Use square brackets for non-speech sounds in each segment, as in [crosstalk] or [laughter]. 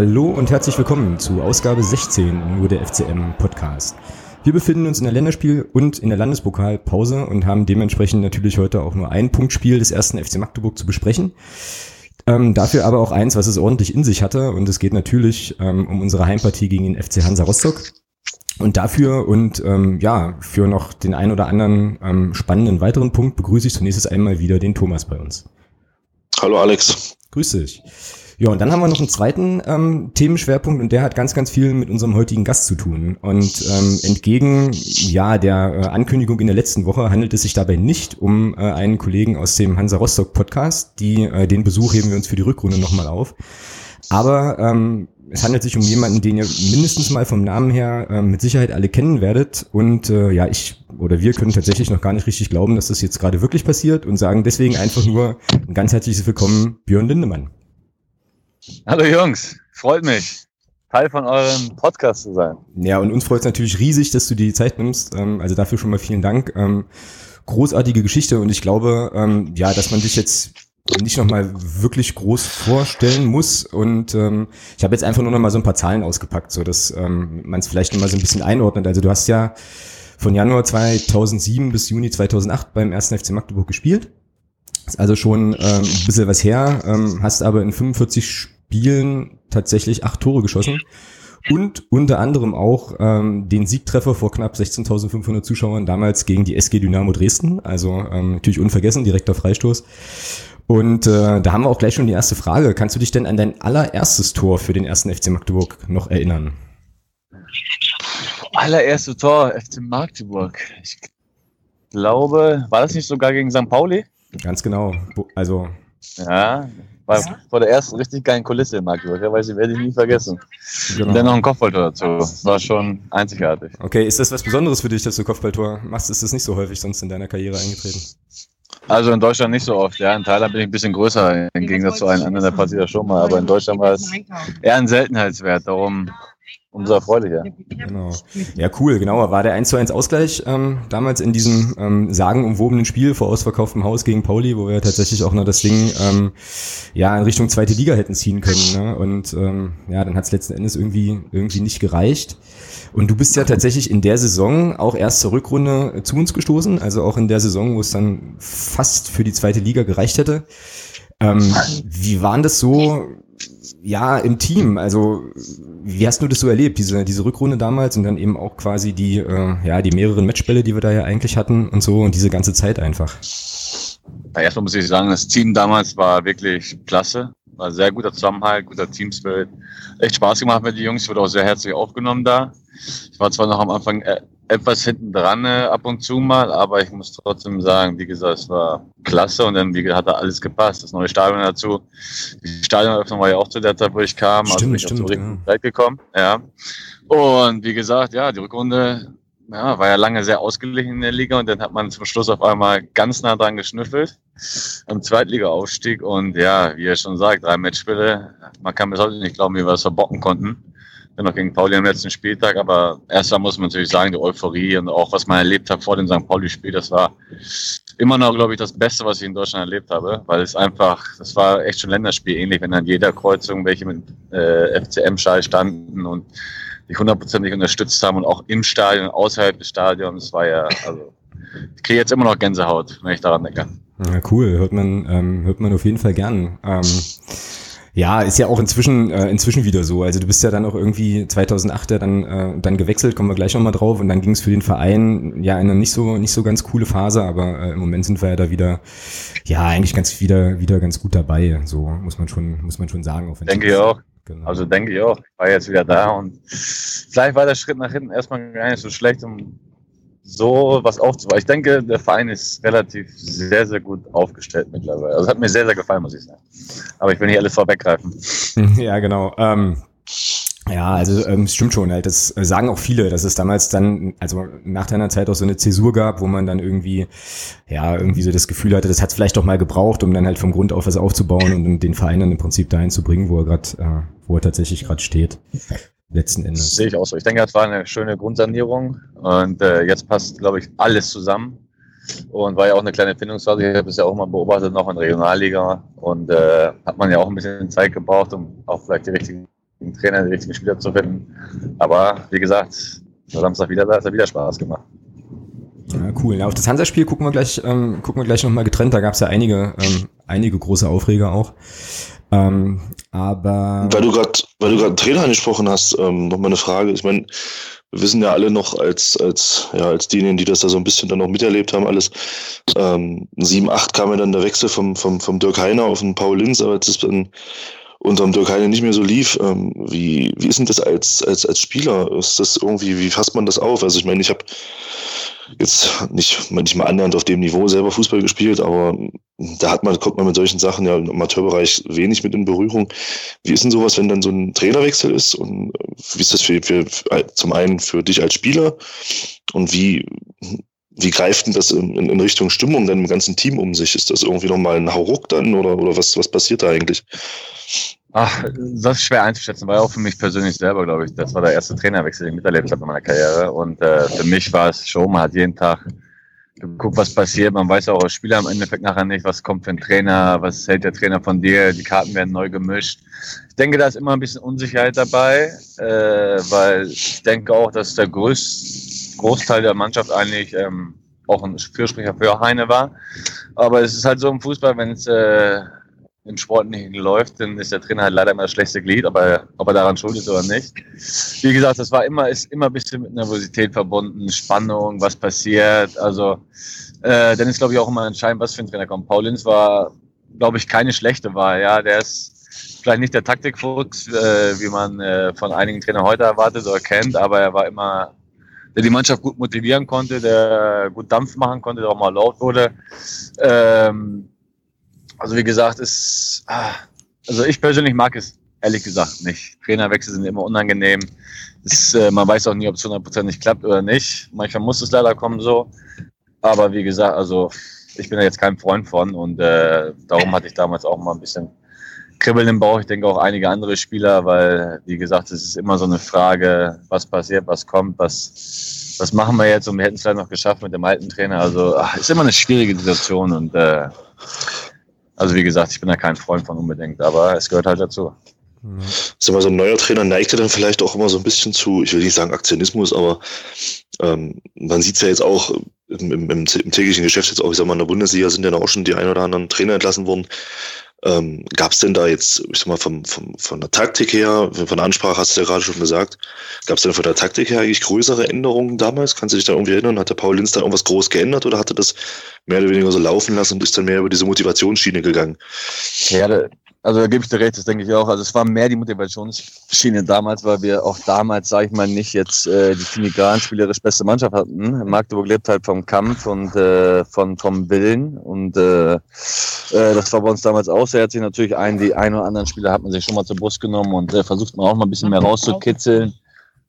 Hallo und herzlich willkommen zu Ausgabe 16 nur der FCM Podcast. Wir befinden uns in der Länderspiel- und in der Landespokalpause und haben dementsprechend natürlich heute auch nur ein Punktspiel des ersten FC Magdeburg zu besprechen. Ähm, dafür aber auch eins, was es ordentlich in sich hatte und es geht natürlich ähm, um unsere Heimpartie gegen den FC Hansa Rostock. Und dafür und ähm, ja, für noch den ein oder anderen ähm, spannenden weiteren Punkt begrüße ich zunächst einmal wieder den Thomas bei uns. Hallo Alex. Grüß dich. Ja, und dann haben wir noch einen zweiten ähm, Themenschwerpunkt und der hat ganz, ganz viel mit unserem heutigen Gast zu tun. Und ähm, entgegen ja der äh, Ankündigung in der letzten Woche handelt es sich dabei nicht um äh, einen Kollegen aus dem Hansa Rostock Podcast. Die, äh, den Besuch heben wir uns für die Rückrunde nochmal auf. Aber ähm, es handelt sich um jemanden, den ihr mindestens mal vom Namen her äh, mit Sicherheit alle kennen werdet. Und äh, ja, ich oder wir können tatsächlich noch gar nicht richtig glauben, dass das jetzt gerade wirklich passiert und sagen deswegen einfach nur ein ganz herzliches Willkommen, Björn Lindemann. Hallo Jungs, freut mich, Teil von eurem Podcast zu sein. Ja, und uns freut es natürlich riesig, dass du dir die Zeit nimmst. Ähm, also dafür schon mal vielen Dank. Ähm, großartige Geschichte und ich glaube, ähm, ja, dass man dich jetzt nicht nochmal wirklich groß vorstellen muss. Und ähm, ich habe jetzt einfach nur nochmal so ein paar Zahlen ausgepackt, so dass ähm, man es vielleicht nochmal so ein bisschen einordnet. Also du hast ja von Januar 2007 bis Juni 2008 beim 1. FC Magdeburg gespielt. Ist also schon ähm, ein bisschen was her, ähm, hast aber in 45 Spielen tatsächlich acht Tore geschossen und unter anderem auch ähm, den Siegtreffer vor knapp 16.500 Zuschauern damals gegen die SG Dynamo Dresden, also ähm, natürlich unvergessen, direkter Freistoß. Und äh, da haben wir auch gleich schon die erste Frage. Kannst du dich denn an dein allererstes Tor für den ersten FC Magdeburg noch erinnern? Allererste Tor FC Magdeburg. Ich glaube, war das nicht sogar gegen St. Pauli? Ganz genau. Also. Ja, war ja. vor der ersten richtig geilen Kulisse in Magdeburg, ja, weil sie werde ich nie vergessen. Genau. Und dann noch ein Kopfballtor dazu. War schon einzigartig. Okay, ist das was Besonderes für dich, dass du Kopfballtor machst? Ist das nicht so häufig sonst in deiner Karriere eingetreten? Also in Deutschland nicht so oft. Ja, in Thailand bin ich ein bisschen größer im Gegensatz zu allen anderen. Da passiert das schon mal. Aber in Deutschland war es eher ein Seltenheitswert. Darum umso erfreulicher. Genau. Ja, cool, genau. War der 1 zu 1 Ausgleich ähm, damals in diesem ähm, sagenumwobenen Spiel vor ausverkauftem Haus gegen Pauli, wo wir tatsächlich auch noch das Ding ähm, ja in Richtung zweite Liga hätten ziehen können. Ne? Und ähm, ja, dann hat es letzten Endes irgendwie, irgendwie nicht gereicht. Und du bist ja tatsächlich in der Saison auch erst zur Rückrunde zu uns gestoßen, also auch in der Saison, wo es dann fast für die zweite Liga gereicht hätte. Ähm, wie waren das so, ja, im Team? Also, wie hast du das so erlebt, diese, diese Rückrunde damals und dann eben auch quasi die, äh, ja, die mehreren Matchbälle, die wir da ja eigentlich hatten und so und diese ganze Zeit einfach? Ja, erstmal muss ich sagen, das Team damals war wirklich klasse. War sehr guter Zusammenhalt, guter Teamspirit. Echt Spaß gemacht mit den Jungs. Ich wurde auch sehr herzlich aufgenommen da. Ich war zwar noch am Anfang äh, etwas hinten dran äh, ab und zu mal, aber ich muss trotzdem sagen, wie gesagt, es war klasse und dann wie gesagt, hat da alles gepasst. Das neue Stadion dazu. Die Stadioneröffnung war ja auch zu der Zeit, wo ich kam, stimmt, also bin ich stimmt, zur richtigen Zeit gekommen. Ja. Und wie gesagt, ja, die Rückrunde ja, war ja lange sehr ausgeglichen in der Liga und dann hat man zum Schluss auf einmal ganz nah dran geschnüffelt am Zweitliga-Aufstieg und ja, wie er schon sagt, drei Matchspiele. Man kann bis heute nicht glauben, wie wir das verbocken konnten noch gegen Pauli am letzten Spieltag. Aber erstmal muss man natürlich sagen, die Euphorie und auch was man erlebt hat vor dem St. Pauli-Spiel, das war immer noch, glaube ich, das Beste, was ich in Deutschland erlebt habe, weil es einfach, das war echt schon Länderspiel ähnlich, wenn an jeder Kreuzung welche mit äh, FCM-Schal standen und dich hundertprozentig unterstützt haben und auch im Stadion, außerhalb des Stadions. War ja, also ich kriege jetzt immer noch Gänsehaut, wenn ich daran denke. Ja, cool, hört man, ähm, hört man auf jeden Fall gern. Ähm, ja, ist ja auch inzwischen äh, inzwischen wieder so. Also du bist ja dann auch irgendwie 2008 ja dann äh, dann gewechselt, kommen wir gleich nochmal drauf. Und dann ging es für den Verein ja in eine nicht so nicht so ganz coole Phase, aber äh, im Moment sind wir ja da wieder ja eigentlich ganz wieder wieder ganz gut dabei. So muss man schon muss man schon sagen. Denke ich auch. Genau. Also denke ich auch. Ich war jetzt wieder da und vielleicht war der Schritt nach hinten erstmal gar nicht so schlecht, um so was aufzubauen. Ich denke, der Verein ist relativ sehr, sehr gut aufgestellt mittlerweile. Also hat mir sehr, sehr gefallen, muss ich sagen. Aber ich will nicht alles vorweggreifen. [laughs] Ja, genau. Ähm, ja, also ähm, stimmt schon halt. Das sagen auch viele, dass es damals dann, also nach deiner Zeit auch so eine Zäsur gab, wo man dann irgendwie, ja, irgendwie so das Gefühl hatte, das hat es vielleicht doch mal gebraucht, um dann halt vom Grund auf was aufzubauen und den Verein dann im Prinzip dahin zu bringen, wo er gerade, äh, wo er tatsächlich gerade steht letzten Endes. Das sehe ich auch so. Ich denke, das war eine schöne Grundsanierung und äh, jetzt passt, glaube ich, alles zusammen. Und war ja auch eine kleine Findungsphase. Ich habe es ja auch mal beobachtet, noch in Regionalliga. Und äh, hat man ja auch ein bisschen Zeit gebraucht, um auch vielleicht die richtigen Trainer, die richtigen Spieler zu finden. Aber wie gesagt, Samstag wieder da, hat er wieder Spaß gemacht. Ja, cool. Auf das Hansa-Spiel gucken wir gleich, ähm, gucken wir gleich nochmal getrennt. Da gab es ja einige, ähm, einige große Aufreger auch. Ähm, aber weil du gerade, weil du gerade Trainer angesprochen hast, ähm, noch mal eine Frage. Ich meine, wir wissen ja alle noch als als ja als diejenigen, die das da so ein bisschen dann noch miterlebt haben, alles. Ähm, 7, 8 kam ja dann der Wechsel vom vom vom Dirk Heiner auf den Paul Linz, aber jetzt ist dann unterm Heiner nicht mehr so lief. Ähm, wie wie ist denn das als als als Spieler? Ist das irgendwie wie fasst man das auf? Also ich meine, ich habe jetzt nicht, nicht mal annähernd auf dem Niveau selber Fußball gespielt, aber da hat man, kommt man mit solchen Sachen ja im Amateurbereich wenig mit in Berührung. Wie ist denn sowas, wenn dann so ein Trainerwechsel ist? Und wie ist das für, für zum einen für dich als Spieler? Und wie, wie greift denn das in, in, Richtung Stimmung dann im ganzen Team um sich? Ist das irgendwie nochmal ein Hauruck dann oder, oder was, was passiert da eigentlich? Ach, das ist schwer einzuschätzen, ja auch für mich persönlich selber, glaube ich. Das war der erste Trainerwechsel, den ich miterlebt habe in meiner Karriere. Und äh, für mich war es schon, man hat jeden Tag geguckt, was passiert. Man weiß auch als Spieler im Endeffekt nachher nicht, was kommt für ein Trainer, was hält der Trainer von dir. Die Karten werden neu gemischt. Ich denke, da ist immer ein bisschen Unsicherheit dabei, äh, weil ich denke auch, dass der größ Großteil der Mannschaft eigentlich ähm, auch ein Fürsprecher für Heine war. Aber es ist halt so im Fußball, wenn es äh, im Sport nicht läuft, dann ist der Trainer halt leider immer das schlechte Glied, ob er, ob er daran schuld ist oder nicht. Wie gesagt, das war immer, ist immer ein bisschen mit Nervosität verbunden, Spannung, was passiert. Also, äh, dann ist, glaube ich, auch immer entscheidend, was für ein Trainer kommt. Paulins war, glaube ich, keine schlechte Wahl. Ja, der ist vielleicht nicht der Taktikfuchs, äh, wie man äh, von einigen Trainern heute erwartet oder kennt, aber er war immer der die Mannschaft gut motivieren konnte, der gut Dampf machen konnte, der auch mal laut wurde. Ähm, also wie gesagt, ist, ah, also ich persönlich mag es ehrlich gesagt nicht. Trainerwechsel sind immer unangenehm. Ist, äh, man weiß auch nie, ob es 100% nicht klappt oder nicht. Manchmal muss es leider kommen so. Aber wie gesagt, also ich bin da jetzt kein Freund von und äh, darum hatte ich damals auch mal ein bisschen Kribbeln im Bauch. Ich denke auch einige andere Spieler, weil wie gesagt, es ist immer so eine Frage, was passiert, was kommt, was, was machen wir jetzt und wir hätten es vielleicht noch geschafft mit dem alten Trainer. Also ach, ist immer eine schwierige Situation und äh, also wie gesagt, ich bin da kein Freund von unbedingt, aber es gehört halt dazu. Ja. Sag mal, so ein neuer Trainer neigt ja dann vielleicht auch immer so ein bisschen zu, ich will nicht sagen Aktionismus, aber ähm, man sieht es ja jetzt auch im, im, im, täglichen Geschäft jetzt auch, ich sag mal, in der Bundesliga sind ja auch schon die ein oder anderen Trainer entlassen worden. Ähm, Gab es denn da jetzt, ich sag mal, vom, vom, von der Taktik her, von der Ansprache hast du ja gerade schon gesagt, gab es denn von der Taktik her eigentlich größere Änderungen damals? Kannst du dich da irgendwie erinnern? Hat der Paul Linz da irgendwas groß geändert oder hat er das mehr oder weniger so laufen lassen und ist dann mehr über diese Motivationsschiene gegangen? Ja, also da gebe ich dir recht, das denke ich auch. Also es war mehr die Motivationsschiene damals, weil wir auch damals, sage ich mal, nicht jetzt äh, die filigran spielerisch beste Mannschaft hatten. Magdeburg lebt halt vom Kampf und äh, von vom Willen und äh, äh, das war bei uns damals auch sehr. Hat sich natürlich ein, die ein oder anderen Spieler hat man sich schon mal zur Brust genommen und äh, versucht man auch mal ein bisschen mehr rauszukitzeln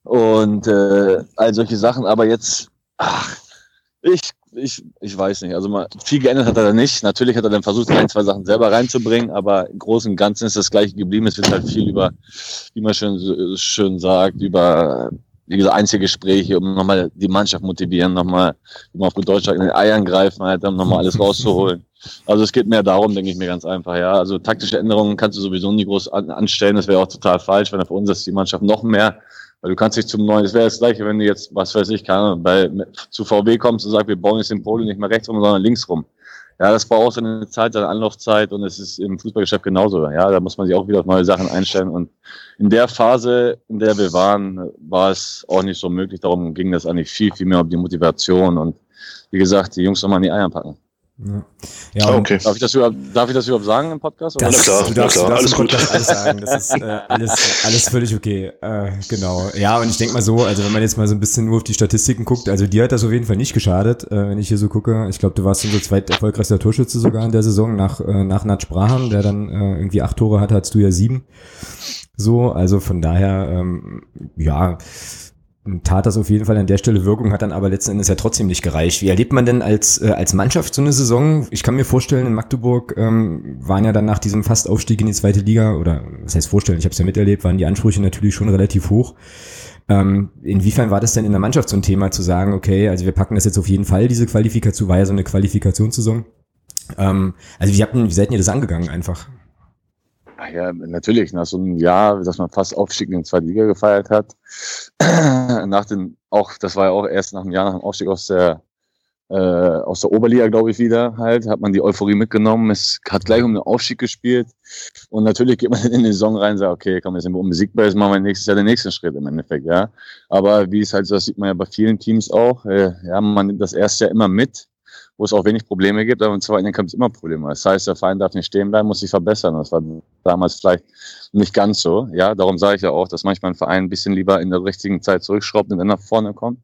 und äh, all solche Sachen. Aber jetzt, ach, ich ich, ich weiß nicht. Also mal, viel geändert hat er da nicht. Natürlich hat er dann versucht, ein, zwei Sachen selber reinzubringen, aber im Großen und Ganzen ist das gleiche geblieben. Es wird halt viel über, wie man schön, schön sagt, über wie gesagt, Einzelgespräche, um nochmal die Mannschaft motivieren, nochmal, wie man auf gut Deutsch sagt, in den Eiern greifen, halt, um nochmal alles rauszuholen. Also es geht mehr darum, denke ich mir ganz einfach, ja. Also taktische Änderungen kannst du sowieso nie groß anstellen. Das wäre auch total falsch, wenn er für uns ist die Mannschaft noch mehr weil du kannst dich zum neuen, das wäre das gleiche, wenn du jetzt, was weiß ich, keine bei, zu VW kommst und sagst, wir bauen jetzt den Polo nicht mehr rechts rum, sondern links rum. Ja, das braucht auch so eine Zeit, eine Anlaufzeit und es ist im Fußballgeschäft genauso. Ja, da muss man sich auch wieder auf neue Sachen einstellen und in der Phase, in der wir waren, war es auch nicht so möglich. Darum ging das eigentlich viel, viel mehr um die Motivation und wie gesagt, die Jungs nochmal in die Eier packen. Ja, ja ah, okay. Darf ich, das überhaupt, darf ich das überhaupt sagen im Podcast? Das, klar, du darfst, klar, du darfst alles gut. Alles sagen. Das ist äh, [laughs] alles, alles völlig okay. Äh, genau. Ja, und ich denke mal so, also wenn man jetzt mal so ein bisschen nur auf die Statistiken guckt, also dir hat das auf jeden Fall nicht geschadet, äh, wenn ich hier so gucke. Ich glaube, du warst unser zweit erfolgreichster Torschütze sogar in der Saison nach, äh, nach Nat Sprahan, der dann äh, irgendwie acht Tore hatte, hattest du ja sieben. So, also von daher, ähm, ja, tat das auf jeden Fall an der Stelle Wirkung, hat dann aber letzten Endes ja trotzdem nicht gereicht. Wie erlebt man denn als, äh, als Mannschaft so eine Saison? Ich kann mir vorstellen, in Magdeburg ähm, waren ja dann nach diesem Fastaufstieg in die zweite Liga, oder was heißt vorstellen, ich habe es ja miterlebt, waren die Ansprüche natürlich schon relativ hoch. Ähm, inwiefern war das denn in der Mannschaft so ein Thema zu sagen, okay, also wir packen das jetzt auf jeden Fall, diese Qualifikation, war ja so eine Qualifikationssaison. Ähm, also wie, habt, wie seid ihr das angegangen einfach? Ja, natürlich, nach so einem Jahr, dass man fast Aufstieg in die zweite Liga gefeiert hat, [clears throat] nach den, auch, das war ja auch erst nach einem Jahr nach dem Aufstieg aus der, äh, aus der Oberliga, glaube ich, wieder halt, hat man die Euphorie mitgenommen, es hat gleich um den Aufstieg gespielt. Und natürlich geht man [laughs] in die Saison rein und sagt, okay, komm, jetzt sind wir Musikball, jetzt machen wir nächstes Jahr den nächsten Schritt im Endeffekt, ja. Aber wie es halt so, das sieht man ja bei vielen Teams auch, äh, ja, man nimmt das erste Jahr immer mit, wo es auch wenig Probleme gibt, aber im zweiten Jahr kommt es immer Probleme. Das heißt, der Verein darf nicht stehen bleiben, muss sich verbessern. Das war damals vielleicht nicht ganz so. Ja, darum sage ich ja auch, dass manchmal ein Verein ein bisschen lieber in der richtigen Zeit zurückschraubt und dann nach vorne kommt,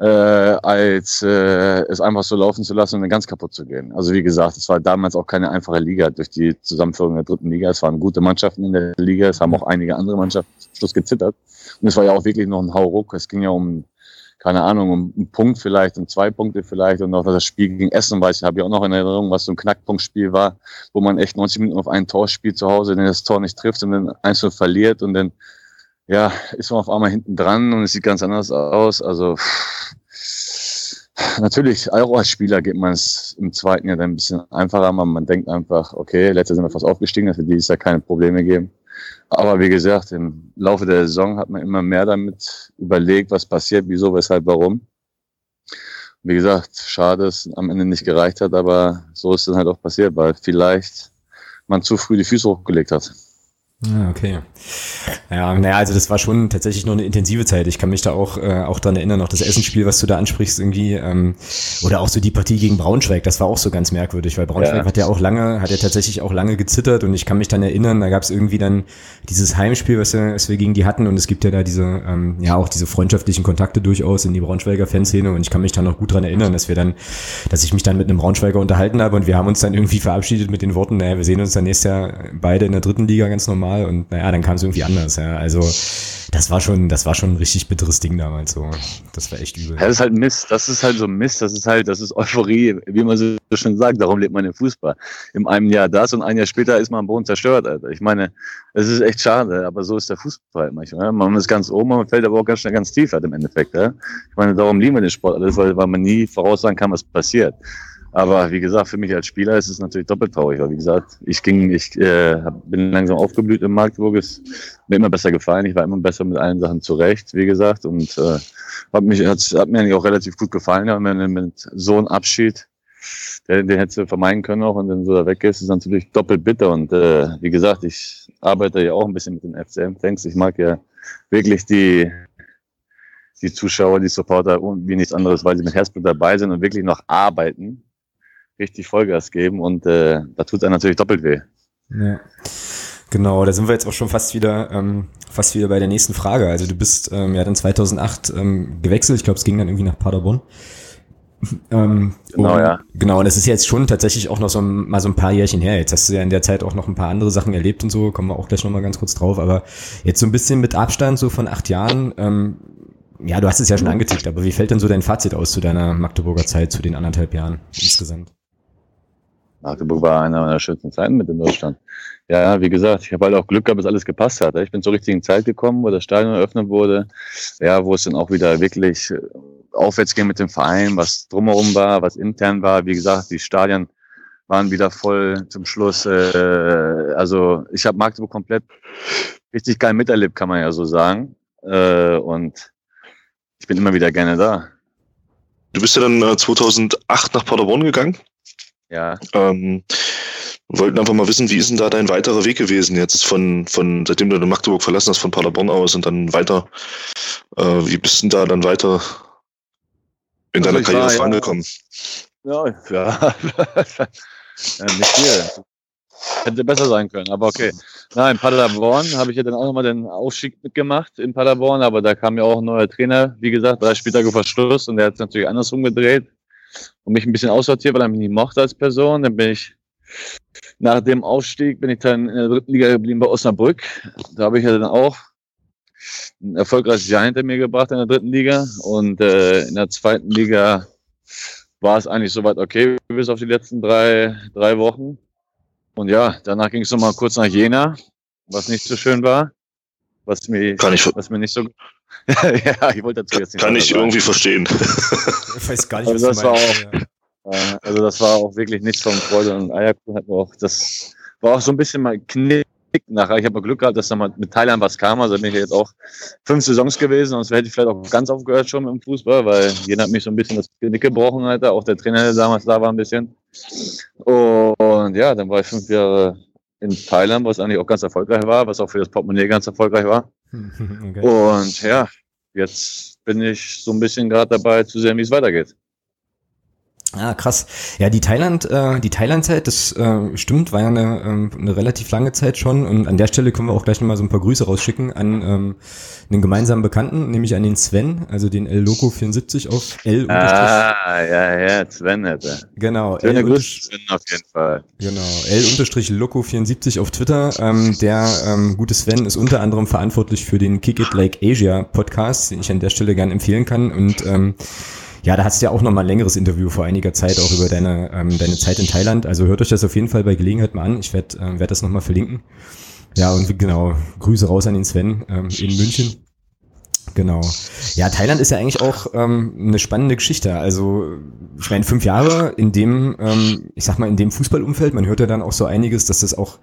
äh, als äh, es einfach so laufen zu lassen und dann ganz kaputt zu gehen. Also wie gesagt, es war damals auch keine einfache Liga durch die Zusammenführung der dritten Liga. Es waren gute Mannschaften in der Liga, es haben auch einige andere Mannschaften Schluss gezittert. Und es war ja auch wirklich noch ein Hauruck. Es ging ja um keine Ahnung, um einen Punkt vielleicht, um zwei Punkte vielleicht und auch das Spiel gegen Essen, weiß ich, habe ich auch noch in Erinnerung, was so ein Knackpunktspiel war, wo man echt 90 Minuten auf ein Tor spielt zu Hause, den das Tor nicht trifft und dann einzeln verliert und dann, ja, ist man auf einmal hinten dran und es sieht ganz anders aus. Also, natürlich, auch als Spieler geht man es im zweiten Jahr dann ein bisschen einfacher, aber man denkt einfach, okay, letztes sind wir fast aufgestiegen, dass wir dieses Jahr keine Probleme geben. Aber wie gesagt, im Laufe der Saison hat man immer mehr damit überlegt, was passiert, wieso, weshalb, warum. Wie gesagt, schade, dass es am Ende nicht gereicht hat, aber so ist es halt auch passiert, weil vielleicht man zu früh die Füße hochgelegt hat. Ja, okay. Ja, naja, also das war schon tatsächlich nur eine intensive Zeit. Ich kann mich da auch, äh, auch dran erinnern, auch das Essenspiel, was du da ansprichst, irgendwie, ähm, oder auch so die Partie gegen Braunschweig, das war auch so ganz merkwürdig, weil Braunschweig ja. hat ja auch lange, hat ja tatsächlich auch lange gezittert und ich kann mich dann erinnern, da gab es irgendwie dann dieses Heimspiel, was wir, was wir gegen die hatten und es gibt ja da diese, ähm, ja auch diese freundschaftlichen Kontakte durchaus in die Braunschweiger Fanszene und ich kann mich da noch gut dran erinnern, dass wir dann, dass ich mich dann mit einem Braunschweiger unterhalten habe und wir haben uns dann irgendwie verabschiedet mit den Worten, naja, wir sehen uns dann nächstes Jahr beide in der dritten Liga ganz normal normal und naja, dann kam es irgendwie anders. Ja. Also das war schon, das war schon ein richtig bitteres Ding damals so. Das war echt übel. Ja, das ist halt Mist. Das ist halt so Mist. Das ist halt, das ist Euphorie, wie man so schön sagt. Darum lebt man im Fußball. Im einem Jahr das und ein Jahr später ist man am Boden zerstört, Alter. Ich meine, es ist echt schade, aber so ist der Fußball manchmal. Man ist ganz oben, man fällt aber auch ganz schnell ganz tief halt im Endeffekt. Ja. Ich meine, darum lieben wir den Sport weil man nie voraussagen kann, was passiert. Aber wie gesagt, für mich als Spieler ist es natürlich doppelt traurig. Weil wie gesagt, ich ging, ich äh, bin langsam aufgeblüht im Magdeburg. Es mir immer besser gefallen. Ich war immer besser mit allen Sachen zurecht, wie gesagt. Und äh, hat mich, hat, hat mir eigentlich auch relativ gut gefallen. Ja, mit, mit so einem Abschied, den, den hättest du vermeiden können auch und dann so da weg ist, ist natürlich doppelt bitter. Und äh, wie gesagt, ich arbeite ja auch ein bisschen mit den FCM-Thanks. Ich mag ja wirklich die, die Zuschauer, die Supporter wie nichts anderes, weil sie mit Herzblut dabei sind und wirklich noch arbeiten richtig Vollgas geben und äh, da tut es natürlich doppelt weh. Ja. Genau, da sind wir jetzt auch schon fast wieder, ähm, fast wieder bei der nächsten Frage. Also du bist ähm, ja dann 2008 ähm, gewechselt. Ich glaube, es ging dann irgendwie nach Paderborn. [laughs] ähm, genau, und, ja. Genau, und das ist jetzt schon tatsächlich auch noch so ein, mal so ein paar Jährchen her. Jetzt hast du ja in der Zeit auch noch ein paar andere Sachen erlebt und so, kommen wir auch gleich nochmal ganz kurz drauf. Aber jetzt so ein bisschen mit Abstand so von acht Jahren, ähm, ja, du hast es ja schon angetickt, aber wie fällt denn so dein Fazit aus zu deiner Magdeburger Zeit, zu den anderthalb Jahren insgesamt? Magdeburg war einer meiner schönsten Zeiten mit in Deutschland. Ja, wie gesagt, ich habe halt auch Glück gehabt, dass alles gepasst hat. Ich bin zur richtigen Zeit gekommen, wo das Stadion eröffnet wurde. Ja, wo es dann auch wieder wirklich äh, aufwärts ging mit dem Verein, was drumherum war, was intern war. Wie gesagt, die Stadien waren wieder voll zum Schluss. Äh, also ich habe Magdeburg komplett richtig geil miterlebt, kann man ja so sagen. Äh, und ich bin immer wieder gerne da. Du bist ja dann 2008 nach Paderborn gegangen. Ja. Ähm, wollten einfach mal wissen, wie ist denn da dein weiterer Weg gewesen jetzt von, von seitdem du Magdeburg verlassen hast, von Paderborn aus und dann weiter, äh, wie bist du denn da dann weiter in also deiner Karriere war, vorangekommen? Ja, ja. [laughs] ja nicht viel. Hätte besser sein können, aber okay. Nein, in Paderborn habe ich ja dann auch nochmal den Aufstieg mitgemacht in Paderborn, aber da kam ja auch ein neuer Trainer, wie gesagt, drei Spieltage vor Schluss und der hat es natürlich andersrum gedreht und mich ein bisschen aussortiert, weil er mich nicht mochte als Person. Dann bin ich nach dem Aufstieg bin ich dann in der dritten Liga geblieben bei Osnabrück. Da habe ich ja dann auch ein erfolgreiches Jahr hinter mir gebracht in der dritten Liga. Und äh, in der zweiten Liga war es eigentlich soweit okay, bis auf die letzten drei, drei Wochen. Und ja, danach ging es nochmal kurz nach Jena, was nicht so schön war. Was mir, was mir nicht so [laughs] ja, ich wollte dazu jetzt nicht Kann ich sagen. irgendwie verstehen. ich weiß gar nicht, also was das war auch, äh, Also das war auch wirklich nichts von Freude und Eierkuchen. Auch, das war auch so ein bisschen mal Knick nachher. Ich habe Glück gehabt, dass da mal mit Thailand was kam. Also bin ich jetzt auch fünf Saisons gewesen, sonst hätte ich vielleicht auch ganz aufgehört schon mit dem Fußball, weil jeder hat mich so ein bisschen das Genick gebrochen, Alter. Auch der Trainer, der damals da war, ein bisschen. Und ja, dann war ich fünf Jahre in Thailand, was eigentlich auch ganz erfolgreich war, was auch für das Portemonnaie ganz erfolgreich war. [laughs] Okay. Und ja, jetzt bin ich so ein bisschen gerade dabei zu sehen, wie es weitergeht. Ah, krass. Ja, die Thailand, äh, die Thailand-Zeit, das äh, stimmt, war ja eine, ähm, eine relativ lange Zeit schon. Und an der Stelle können wir auch gleich nochmal so ein paar Grüße rausschicken an ähm, einen gemeinsamen Bekannten, nämlich an den Sven, also den L Loco 74 auf L. Ah, ja, ja, Sven hätte. Genau. L Grüße, Sven auf jeden Fall. Genau. L Loco 74 auf Twitter. Ähm, der ähm, gute Sven ist unter anderem verantwortlich für den Kick It Like Asia Podcast, den ich an der Stelle gern empfehlen kann. Und ähm, ja, da hast du ja auch noch mal ein längeres Interview vor einiger Zeit auch über deine, ähm, deine Zeit in Thailand. Also hört euch das auf jeden Fall bei Gelegenheit mal an. Ich werde äh, werd das noch mal verlinken. Ja, und genau, Grüße raus an den Sven ähm, in München. Genau. Ja, Thailand ist ja eigentlich auch ähm, eine spannende Geschichte. Also, ich meine, fünf Jahre in dem, ähm, ich sag mal, in dem Fußballumfeld, man hört ja dann auch so einiges, dass das auch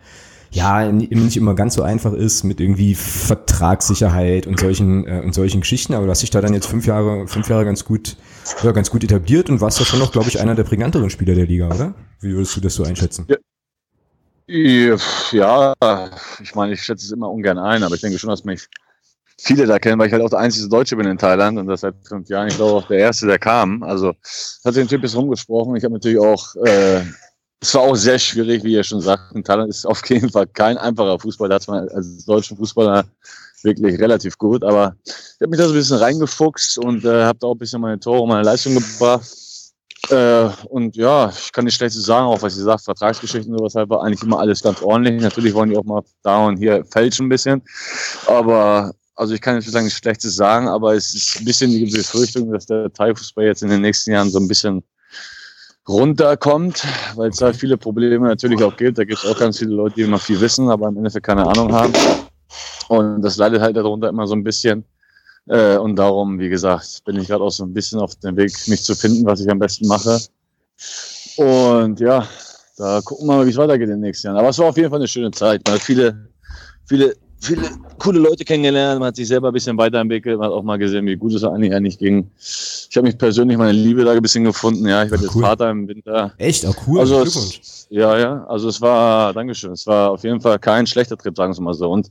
ja nicht immer ganz so einfach ist mit irgendwie Vertragssicherheit und solchen äh, und solchen Geschichten. Aber du hast dich da dann jetzt fünf Jahre fünf Jahre ganz gut ja, ganz gut etabliert und warst ja schon noch, glaube ich, einer der prägnanteren Spieler der Liga, oder? Wie würdest du das so einschätzen? Ja. Ja, ich meine, ich schätze es immer ungern ein, aber ich denke schon, dass mich viele da kennen, weil ich halt auch der einzige Deutsche bin in Thailand und das seit fünf Jahren. Ich glaube auch der Erste, der kam. Also hat den Typ jetzt rumgesprochen. Ich habe natürlich auch äh, es war auch sehr schwierig, wie ihr schon sagt. In Thailand ist auf jeden Fall kein einfacher Fußball. Da hat man als deutschen Fußballer wirklich relativ gut. Aber ich habe mich da so ein bisschen reingefuchst und äh, habe da auch ein bisschen meine Tore und meine Leistung gebracht. Äh, und ja, ich kann nicht schlecht sagen, auch was ihr sagt, Vertragsgeschichten und sowas halt war eigentlich immer alles ganz ordentlich. Natürlich wollen die auch mal da und hier fälschen ein bisschen. Aber also ich kann nicht sagen, nichts Schlechtes sagen, aber es ist ein bisschen die Befürchtung, dass der Thai-Fußball jetzt in den nächsten Jahren so ein bisschen runterkommt, weil es da viele Probleme natürlich auch gibt. Da gibt es auch ganz viele Leute, die noch viel wissen, aber im Endeffekt keine Ahnung haben. Und das leidet halt darunter immer so ein bisschen. Äh, und darum, wie gesagt, bin ich gerade auch so ein bisschen auf dem Weg, mich zu finden, was ich am besten mache. Und ja, da gucken wir mal, wie es weitergeht in den nächsten Jahren. Aber es war auf jeden Fall eine schöne Zeit. Man hat viele, viele viele coole Leute kennengelernt, man hat sich selber ein bisschen weiterentwickelt, man hat auch mal gesehen, wie gut es eigentlich eigentlich ging. Ich habe mich persönlich meine Liebe da ein bisschen gefunden, ja, ich werde jetzt Vater im Winter. Echt? Auch cool, also. Es, ja, ja, also es war, Dankeschön, es war auf jeden Fall kein schlechter Trip, sagen wir mal so. Und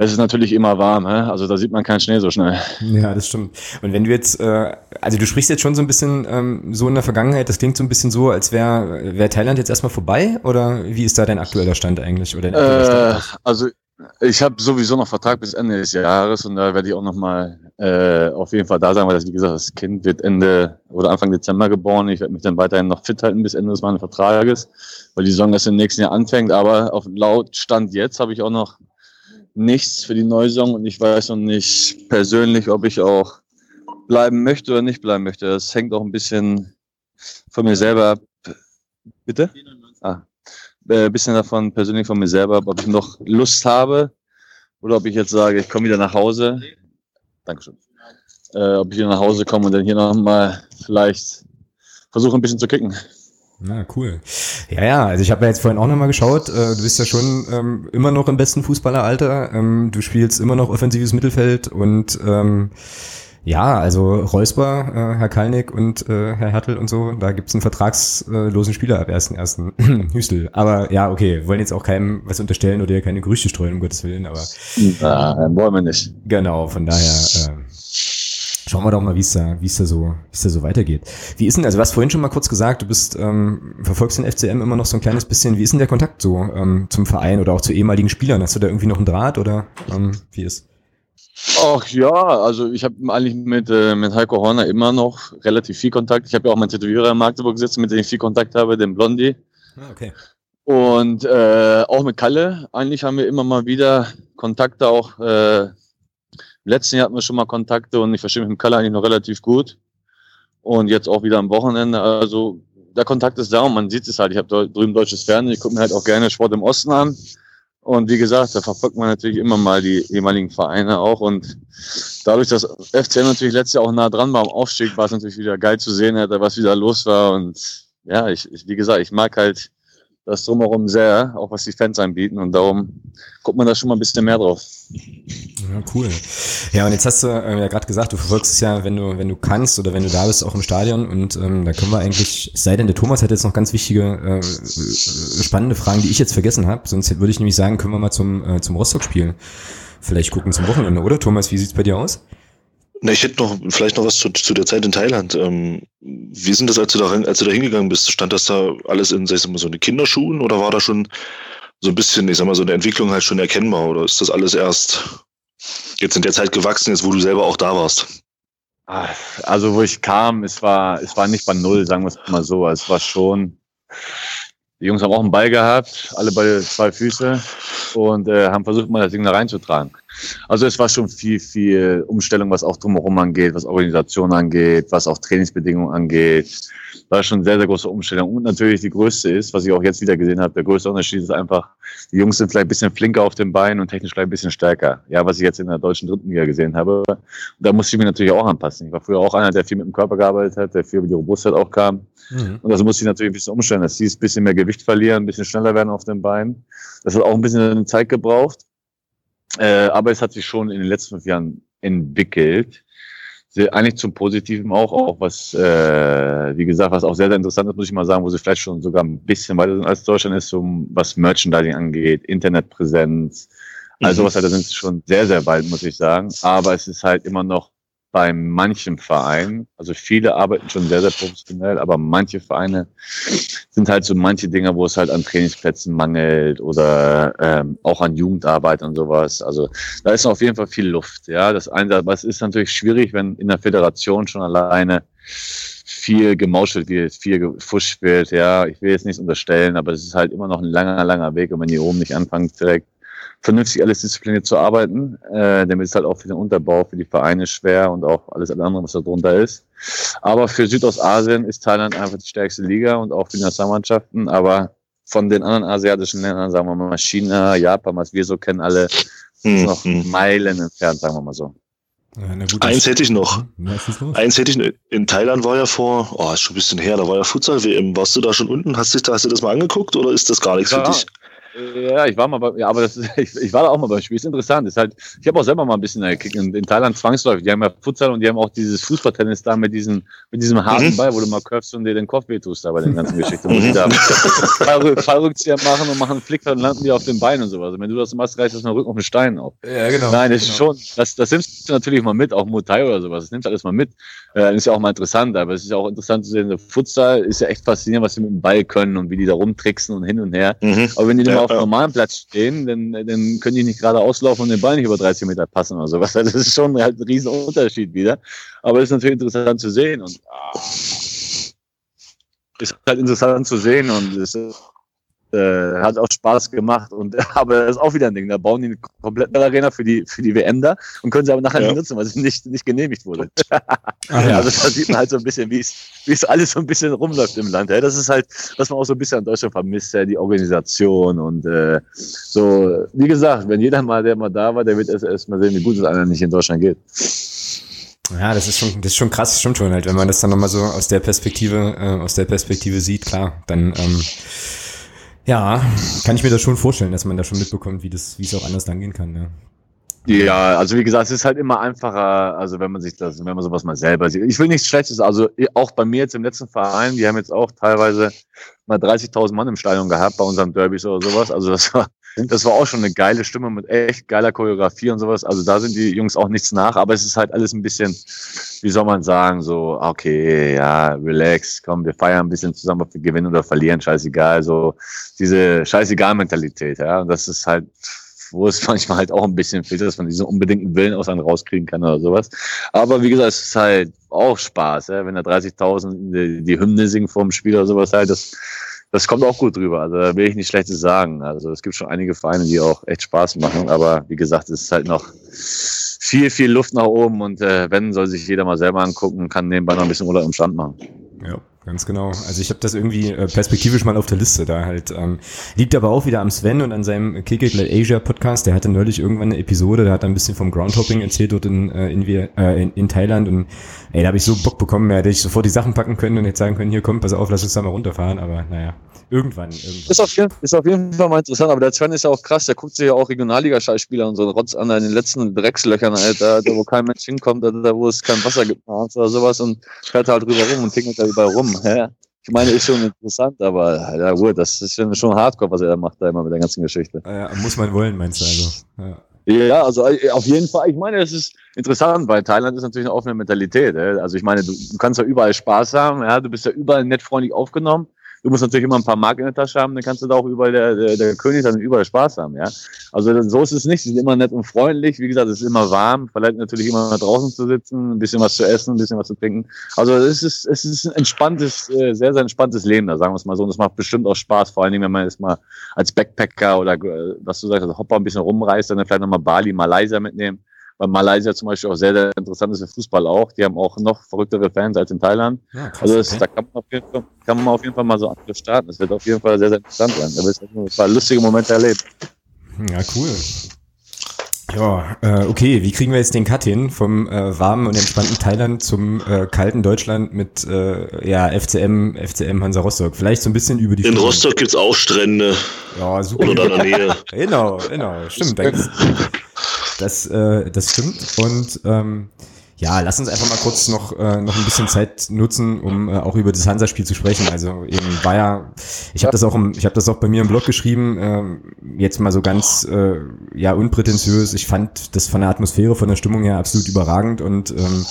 es ist natürlich immer warm, hä? also da sieht man keinen Schnee so schnell. Ja, das stimmt. Und wenn du jetzt, äh, also du sprichst jetzt schon so ein bisschen ähm, so in der Vergangenheit, das klingt so ein bisschen so, als wäre wär Thailand jetzt erstmal vorbei oder wie ist da dein aktueller Stand eigentlich? Oder äh, also ich habe sowieso noch Vertrag bis Ende des Jahres und da werde ich auch noch mal äh, auf jeden Fall da sein, weil das, wie gesagt, das Kind wird Ende oder Anfang Dezember geboren. Ich werde mich dann weiterhin noch fit halten bis Ende des meines Vertrages, weil die Saison erst im nächsten Jahr anfängt. Aber auf laut Stand jetzt habe ich auch noch nichts für die Neusong und ich weiß noch nicht persönlich, ob ich auch bleiben möchte oder nicht bleiben möchte. Das hängt auch ein bisschen von mir selber ab. Bitte? Ah, äh, bisschen davon persönlich von mir selber, ob ich noch Lust habe oder ob ich jetzt sage, ich komme wieder nach Hause. Dankeschön. Äh, ob ich wieder nach Hause komme und dann hier nochmal vielleicht versuche ein bisschen zu kicken. Na, cool. Ja, ja, also ich habe ja jetzt vorhin auch nochmal geschaut. Äh, du bist ja schon ähm, immer noch im besten Fußballeralter. Ähm, du spielst immer noch offensives Mittelfeld und ähm, ja, also Reusper, äh, Herr Kalnick und äh, Herr Hertel und so, da gibt's einen vertragslosen Spieler ab 1.1. [clears throat] Hüstel. Aber ja, okay, wollen jetzt auch keinem was unterstellen oder keine Gerüchte streuen, um Gottes Willen, aber. Na, wollen wir nicht. Genau, von daher, äh, schauen wir doch mal, wie es da, wie es da so, da so weitergeht. Wie ist denn, also du hast vorhin schon mal kurz gesagt, du bist, ähm, verfolgst den FCM immer noch so ein kleines bisschen. Wie ist denn der Kontakt so ähm, zum Verein oder auch zu ehemaligen Spielern? Hast du da irgendwie noch einen Draht oder ähm, wie ist? Ach ja, also ich habe eigentlich mit, äh, mit Heiko Horner immer noch relativ viel Kontakt. Ich habe ja auch meinen Tätowierer in Magdeburg sitzen, mit dem ich viel Kontakt habe, den Blondie. Ah, okay. Und äh, auch mit Kalle. Eigentlich haben wir immer mal wieder Kontakte. Auch äh, im letzten Jahr hatten wir schon mal Kontakte und ich verstehe mich mit Kalle eigentlich noch relativ gut. Und jetzt auch wieder am Wochenende. Also der Kontakt ist da und man sieht es halt. Ich habe drüben deutsches Fernsehen. Ich gucke mir halt auch gerne Sport im Osten an. Und wie gesagt, da verfolgt man natürlich immer mal die ehemaligen Vereine auch. Und dadurch, dass FCM natürlich letztes Jahr auch nah dran war am Aufstieg, war es natürlich wieder geil zu sehen, was wieder los war. Und ja, ich, ich wie gesagt, ich mag halt das drumherum sehr, auch was die Fans anbieten. Und darum guckt man da schon mal ein bisschen mehr drauf. Ja, cool. Ja, und jetzt hast du äh, ja gerade gesagt, du verfolgst es ja, wenn du, wenn du kannst oder wenn du da bist, auch im Stadion. Und ähm, da können wir eigentlich, sei denn der Thomas hat jetzt noch ganz wichtige, äh, spannende Fragen, die ich jetzt vergessen habe. Sonst würde ich nämlich sagen, können wir mal zum, äh, zum Rostock-Spiel vielleicht gucken zum Wochenende, oder? Thomas, wie sieht's bei dir aus? Na, ich hätte noch vielleicht noch was zu, zu der Zeit in Thailand. Ähm, wie sind das, als du da als du da hingegangen bist? Stand das da alles in sag ich mal, so eine Kinderschuhen oder war da schon so ein bisschen, ich sag mal, so eine Entwicklung halt schon erkennbar oder ist das alles erst jetzt in der Zeit gewachsen ist, wo du selber auch da warst? Ah, also wo ich kam, es war, es war nicht bei null, sagen wir es mal so. Es war schon, die Jungs haben auch einen Ball gehabt, alle bei zwei Füße und äh, haben versucht, mal das Ding da reinzutragen. Also es war schon viel, viel Umstellung, was auch drumherum angeht, was Organisation angeht, was auch Trainingsbedingungen angeht. War schon sehr, sehr große Umstellung. Und natürlich die größte ist, was ich auch jetzt wieder gesehen habe, der größte Unterschied ist einfach, die Jungs sind vielleicht ein bisschen flinker auf den Beinen und technisch vielleicht ein bisschen stärker. Ja, was ich jetzt in der deutschen dritten Liga gesehen habe. Und da musste ich mich natürlich auch anpassen. Ich war früher auch einer, der viel mit dem Körper gearbeitet hat, der viel über die Robustheit auch kam. Mhm. Und das musste ich natürlich ein bisschen umstellen, dass sie ein bisschen mehr Gewicht verlieren, ein bisschen schneller werden auf den Beinen. Das hat auch ein bisschen Zeit gebraucht. Äh, aber es hat sich schon in den letzten fünf Jahren entwickelt. Sehr, eigentlich zum Positiven auch, auch was, äh, wie gesagt, was auch sehr, sehr interessant ist, muss ich mal sagen, wo sie vielleicht schon sogar ein bisschen weiter sind als Deutschland ist, um, was Merchandising angeht, Internetpräsenz, also mhm. was halt, da sind sie schon sehr, sehr weit, muss ich sagen. Aber es ist halt immer noch bei manchem Verein, also viele arbeiten schon sehr, sehr professionell, aber manche Vereine sind halt so manche Dinge, wo es halt an Trainingsplätzen mangelt oder ähm, auch an Jugendarbeit und sowas. Also da ist auf jeden Fall viel Luft. Ja, das eine, aber es ist natürlich schwierig, wenn in der Föderation schon alleine viel gemauschelt wird, viel gefuscht wird. Ja, ich will jetzt nichts unterstellen, aber es ist halt immer noch ein langer, langer Weg und wenn die oben nicht anfangen direkt vernünftig alles diszipliniert zu arbeiten. Äh, damit ist halt auch für den Unterbau, für die Vereine schwer und auch alles andere, was da drunter ist. Aber für Südostasien ist Thailand einfach die stärkste Liga und auch für die Nationalmannschaften. Aber von den anderen asiatischen Ländern, sagen wir mal China, Japan, was wir so kennen, alle hm, noch hm. Meilen entfernt, sagen wir mal so. Ja, gut, Eins hätte ich noch. Eins hätte ich in Thailand war ja vor, oh, ist schon ein bisschen her, da war ja Futsal WM. Warst du da schon unten? Hast, dich, hast du das mal angeguckt oder ist das gar nichts ja, für dich? Ja, ich war mal bei, ja, aber das, [laughs] ich, ich war da auch mal beim Spiel. Ist interessant. Ist halt, ich habe auch selber mal ein bisschen gekickt. In, in Thailand zwangsläufig. Die haben ja Futsal und die haben auch dieses Fußballtennis da mit diesem, mit diesem harten mhm. Ball, wo du mal curfst und dir den Kopf wehtust da bei den ganzen Geschichten. Wo die da Fallrückzieher machen und machen einen Flick, dann landen die auf den Beinen und sowas. Also wenn du das machst, reißt das den Rücken auf den Stein auf. Ja, genau. Nein, das genau. ist schon, das, das nimmst du natürlich mal mit, auch Muay oder sowas. Das nimmst du alles mal mit. Äh, ist ja auch mal interessant, aber es ist ja auch interessant zu sehen, der Futsal ist ja echt faszinierend, was sie mit dem Ball können und wie die da rumtricksen und hin und her. Mhm. Aber wenn die ja, mal auf ja. normalen Platz stehen, dann, dann können die nicht gerade auslaufen und den Ball nicht über 30 Meter passen oder sowas. [laughs] Das ist schon halt ein riesen Unterschied wieder. Aber es ist natürlich interessant zu sehen und ah, ist halt interessant zu sehen und es ist äh, hat auch Spaß gemacht und [laughs] aber das ist auch wieder ein Ding. Da bauen die eine komplette Arena für die für die WM da und können sie aber nachher ja. nicht nutzen, weil sie nicht nicht genehmigt wurde. Ach, [laughs] ja. Also da sieht man halt so ein bisschen, wie es wie es alles so ein bisschen rumläuft im Land. Das ist halt, was man auch so ein bisschen an Deutschland vermisst, die Organisation und äh, so. Wie gesagt, wenn jeder mal, der mal da war, der wird erst, erst mal sehen, wie gut es einer nicht in Deutschland geht. Ja, das ist schon, das ist schon krass, das stimmt schon halt, wenn man das dann nochmal so aus der Perspektive, äh, aus der Perspektive sieht, klar, dann ähm, ja, kann ich mir das schon vorstellen, dass man da schon mitbekommt, wie das, wie es auch anders dann gehen kann, ja. Ja, also wie gesagt, es ist halt immer einfacher, also wenn man sich das, wenn man sowas mal selber sieht. Ich will nichts Schlechtes, also auch bei mir jetzt im letzten Verein, die haben jetzt auch teilweise mal 30.000 Mann im Stadion gehabt bei unseren Derbys oder sowas. Also das war, das war auch schon eine geile Stimme mit echt geiler Choreografie und sowas. Also da sind die Jungs auch nichts nach, aber es ist halt alles ein bisschen, wie soll man sagen, so, okay, ja, relax, komm, wir feiern ein bisschen zusammen, ob wir gewinnen oder verlieren, scheißegal, so diese scheißegal-Mentalität, ja. Und das ist halt, wo es [laughs] manchmal halt auch ein bisschen fehlt, dass man diesen unbedingten Willen aus einem rauskriegen kann oder sowas. Aber wie gesagt, es ist halt auch Spaß, ja? wenn da 30.000 die, Hymne singen vor dem Spiel oder sowas halt, das das kommt auch gut drüber. Also da will ich nicht Schlechtes sagen. Also es gibt schon einige Vereine, die auch echt Spaß machen, aber wie gesagt, es ist halt noch viel, viel Luft nach oben und äh, wenn, soll sich jeder mal selber angucken, kann nebenbei noch ein bisschen Urlaub im Stand machen. Ja. Ganz genau. Also ich habe das irgendwie äh, perspektivisch mal auf der Liste da halt. Ähm, liegt aber auch wieder am Sven und an seinem Kick It Like Asia Podcast. Der hatte neulich irgendwann eine Episode, da hat er ein bisschen vom Groundhopping erzählt dort in, äh, in, äh, in, in Thailand und ey, da habe ich so Bock bekommen, da hätte ich sofort die Sachen packen können und hätte sagen können, hier komm, pass auf, lass uns da mal runterfahren, aber naja, irgendwann. irgendwann. Ist, auf jeden, ist auf jeden Fall mal interessant, aber der Sven ist ja auch krass, der guckt sich ja auch Regionalliga-Scheißspieler und so Rotz an in den letzten Dreckslöchern, Alter, da wo kein Mensch hinkommt, da, wo es kein Wasser gibt oder sowas und fährt halt drüber rum und tingelt da überall rum. Hä? Ich meine, ist schon interessant, aber ja gut, das ist schon hardcore, was er da macht, da immer mit der ganzen Geschichte. Ja, muss man wollen, meinst du also? Ja. Ja, also äh, auf jeden Fall. Ich meine, es ist interessant, weil Thailand ist natürlich eine offene Mentalität. Also ich meine, du, du kannst ja überall Spaß haben, ja, du bist ja überall nett freundlich aufgenommen. Du musst natürlich immer ein paar Mark in der Tasche haben, dann kannst du da auch überall der, der, der König dann überall Spaß haben, ja. Also so ist es nicht. Sie sind immer nett und freundlich. Wie gesagt, es ist immer warm. Vielleicht natürlich immer draußen zu sitzen, ein bisschen was zu essen, ein bisschen was zu trinken. Also es ist, es ist ein entspanntes, äh, sehr, sehr entspanntes Leben, da sagen wir es mal so. Und es macht bestimmt auch Spaß, vor allen Dingen, wenn man jetzt mal als Backpacker oder äh, was du sagst, also Hopper ein bisschen rumreist, dann vielleicht nochmal Bali, Malaysia mitnehmen weil Malaysia zum Beispiel auch sehr, sehr interessant ist, der Fußball auch. Die haben auch noch verrücktere Fans als in Thailand. Ja, krass, also das, okay. da kann man, auf jeden Fall, kann man auf jeden Fall mal so andere starten. Das wird auf jeden Fall sehr, sehr interessant sein. Da wird ein paar lustige Momente erlebt. Ja, cool. Ja, äh, okay, wie kriegen wir jetzt den Cut hin vom äh, warmen und entspannten Thailand zum äh, kalten Deutschland mit äh, ja, FCM, FCM Hansa Rostock? Vielleicht so ein bisschen über die In. Rostock gibt's auch Strände. Ja, super. Oder da in der Nähe. [laughs] genau, genau, stimmt. Das, äh, das stimmt. Und ähm, ja, lass uns einfach mal kurz noch, äh, noch ein bisschen Zeit nutzen, um äh, auch über das Hansa-Spiel zu sprechen. Also eben war ja, ich habe das auch im, ich habe das auch bei mir im Blog geschrieben, äh, jetzt mal so ganz äh, ja unprätentiös. Ich fand das von der Atmosphäre, von der Stimmung her absolut überragend und ähm,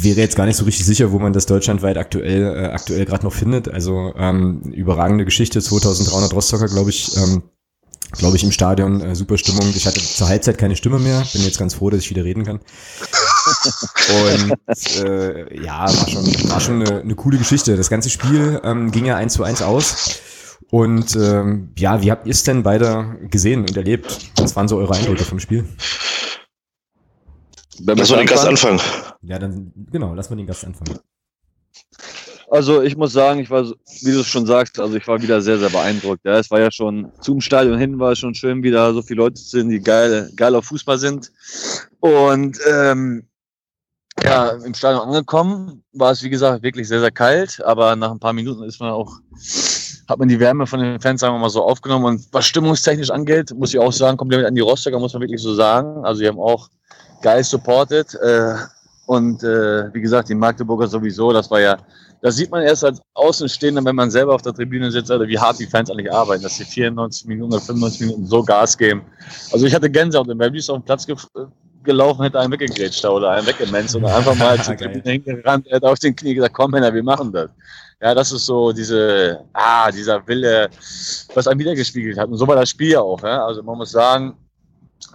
wäre jetzt gar nicht so richtig sicher, wo man das deutschlandweit aktuell äh, aktuell gerade noch findet. Also ähm, überragende Geschichte, 2300 Rostocker, glaube ich. Ähm, glaube ich, im Stadion äh, super Stimmung. Ich hatte zur Halbzeit keine Stimme mehr. Bin jetzt ganz froh, dass ich wieder reden kann. Und äh, ja, war schon, war schon eine, eine coole Geschichte. Das ganze Spiel ähm, ging ja eins zu eins aus. Und ähm, ja, wie habt ihr es denn beide gesehen und erlebt? Was waren so eure Eindrücke vom Spiel? Lass mal den Gast anfangen. Ja, dann genau, lass mal den Gast anfangen. Also ich muss sagen, ich war, wie du es schon sagst, also ich war wieder sehr, sehr beeindruckt. Ja, es war ja schon zum Stadion hin, war es schon schön, wieder so viele Leute zu sehen, die geil, geil auf Fußball sind. Und ähm, ja, im Stadion angekommen, war es wie gesagt wirklich sehr, sehr kalt, aber nach ein paar Minuten ist man auch, hat man die Wärme von den Fans, sagen wir mal so, aufgenommen. Und was stimmungstechnisch angeht, muss ich auch sagen, Kompliment an die Rostocker, muss man wirklich so sagen. Also die haben auch geil supported. Äh, und äh, wie gesagt, die Magdeburger sowieso, das war ja das sieht man erst als Außenstehender, wenn man selber auf der Tribüne sitzt, also wie hart die Fans eigentlich arbeiten, dass sie 94 Minuten oder 95 Minuten so Gas geben. Also ich hatte Gänsehaut, wenn Babys auf den Platz ge gelaufen, hätte einen weggegrätscht oder einen weggemenzt oder einfach mal zur [laughs] Tribüne hingerannt, hätte auf den Knie gesagt, komm Männer, wir machen das. Ja, das ist so diese, ah, dieser Wille, was einem wiedergespiegelt hat. Und so war das Spiel ja auch. Ja? Also man muss sagen,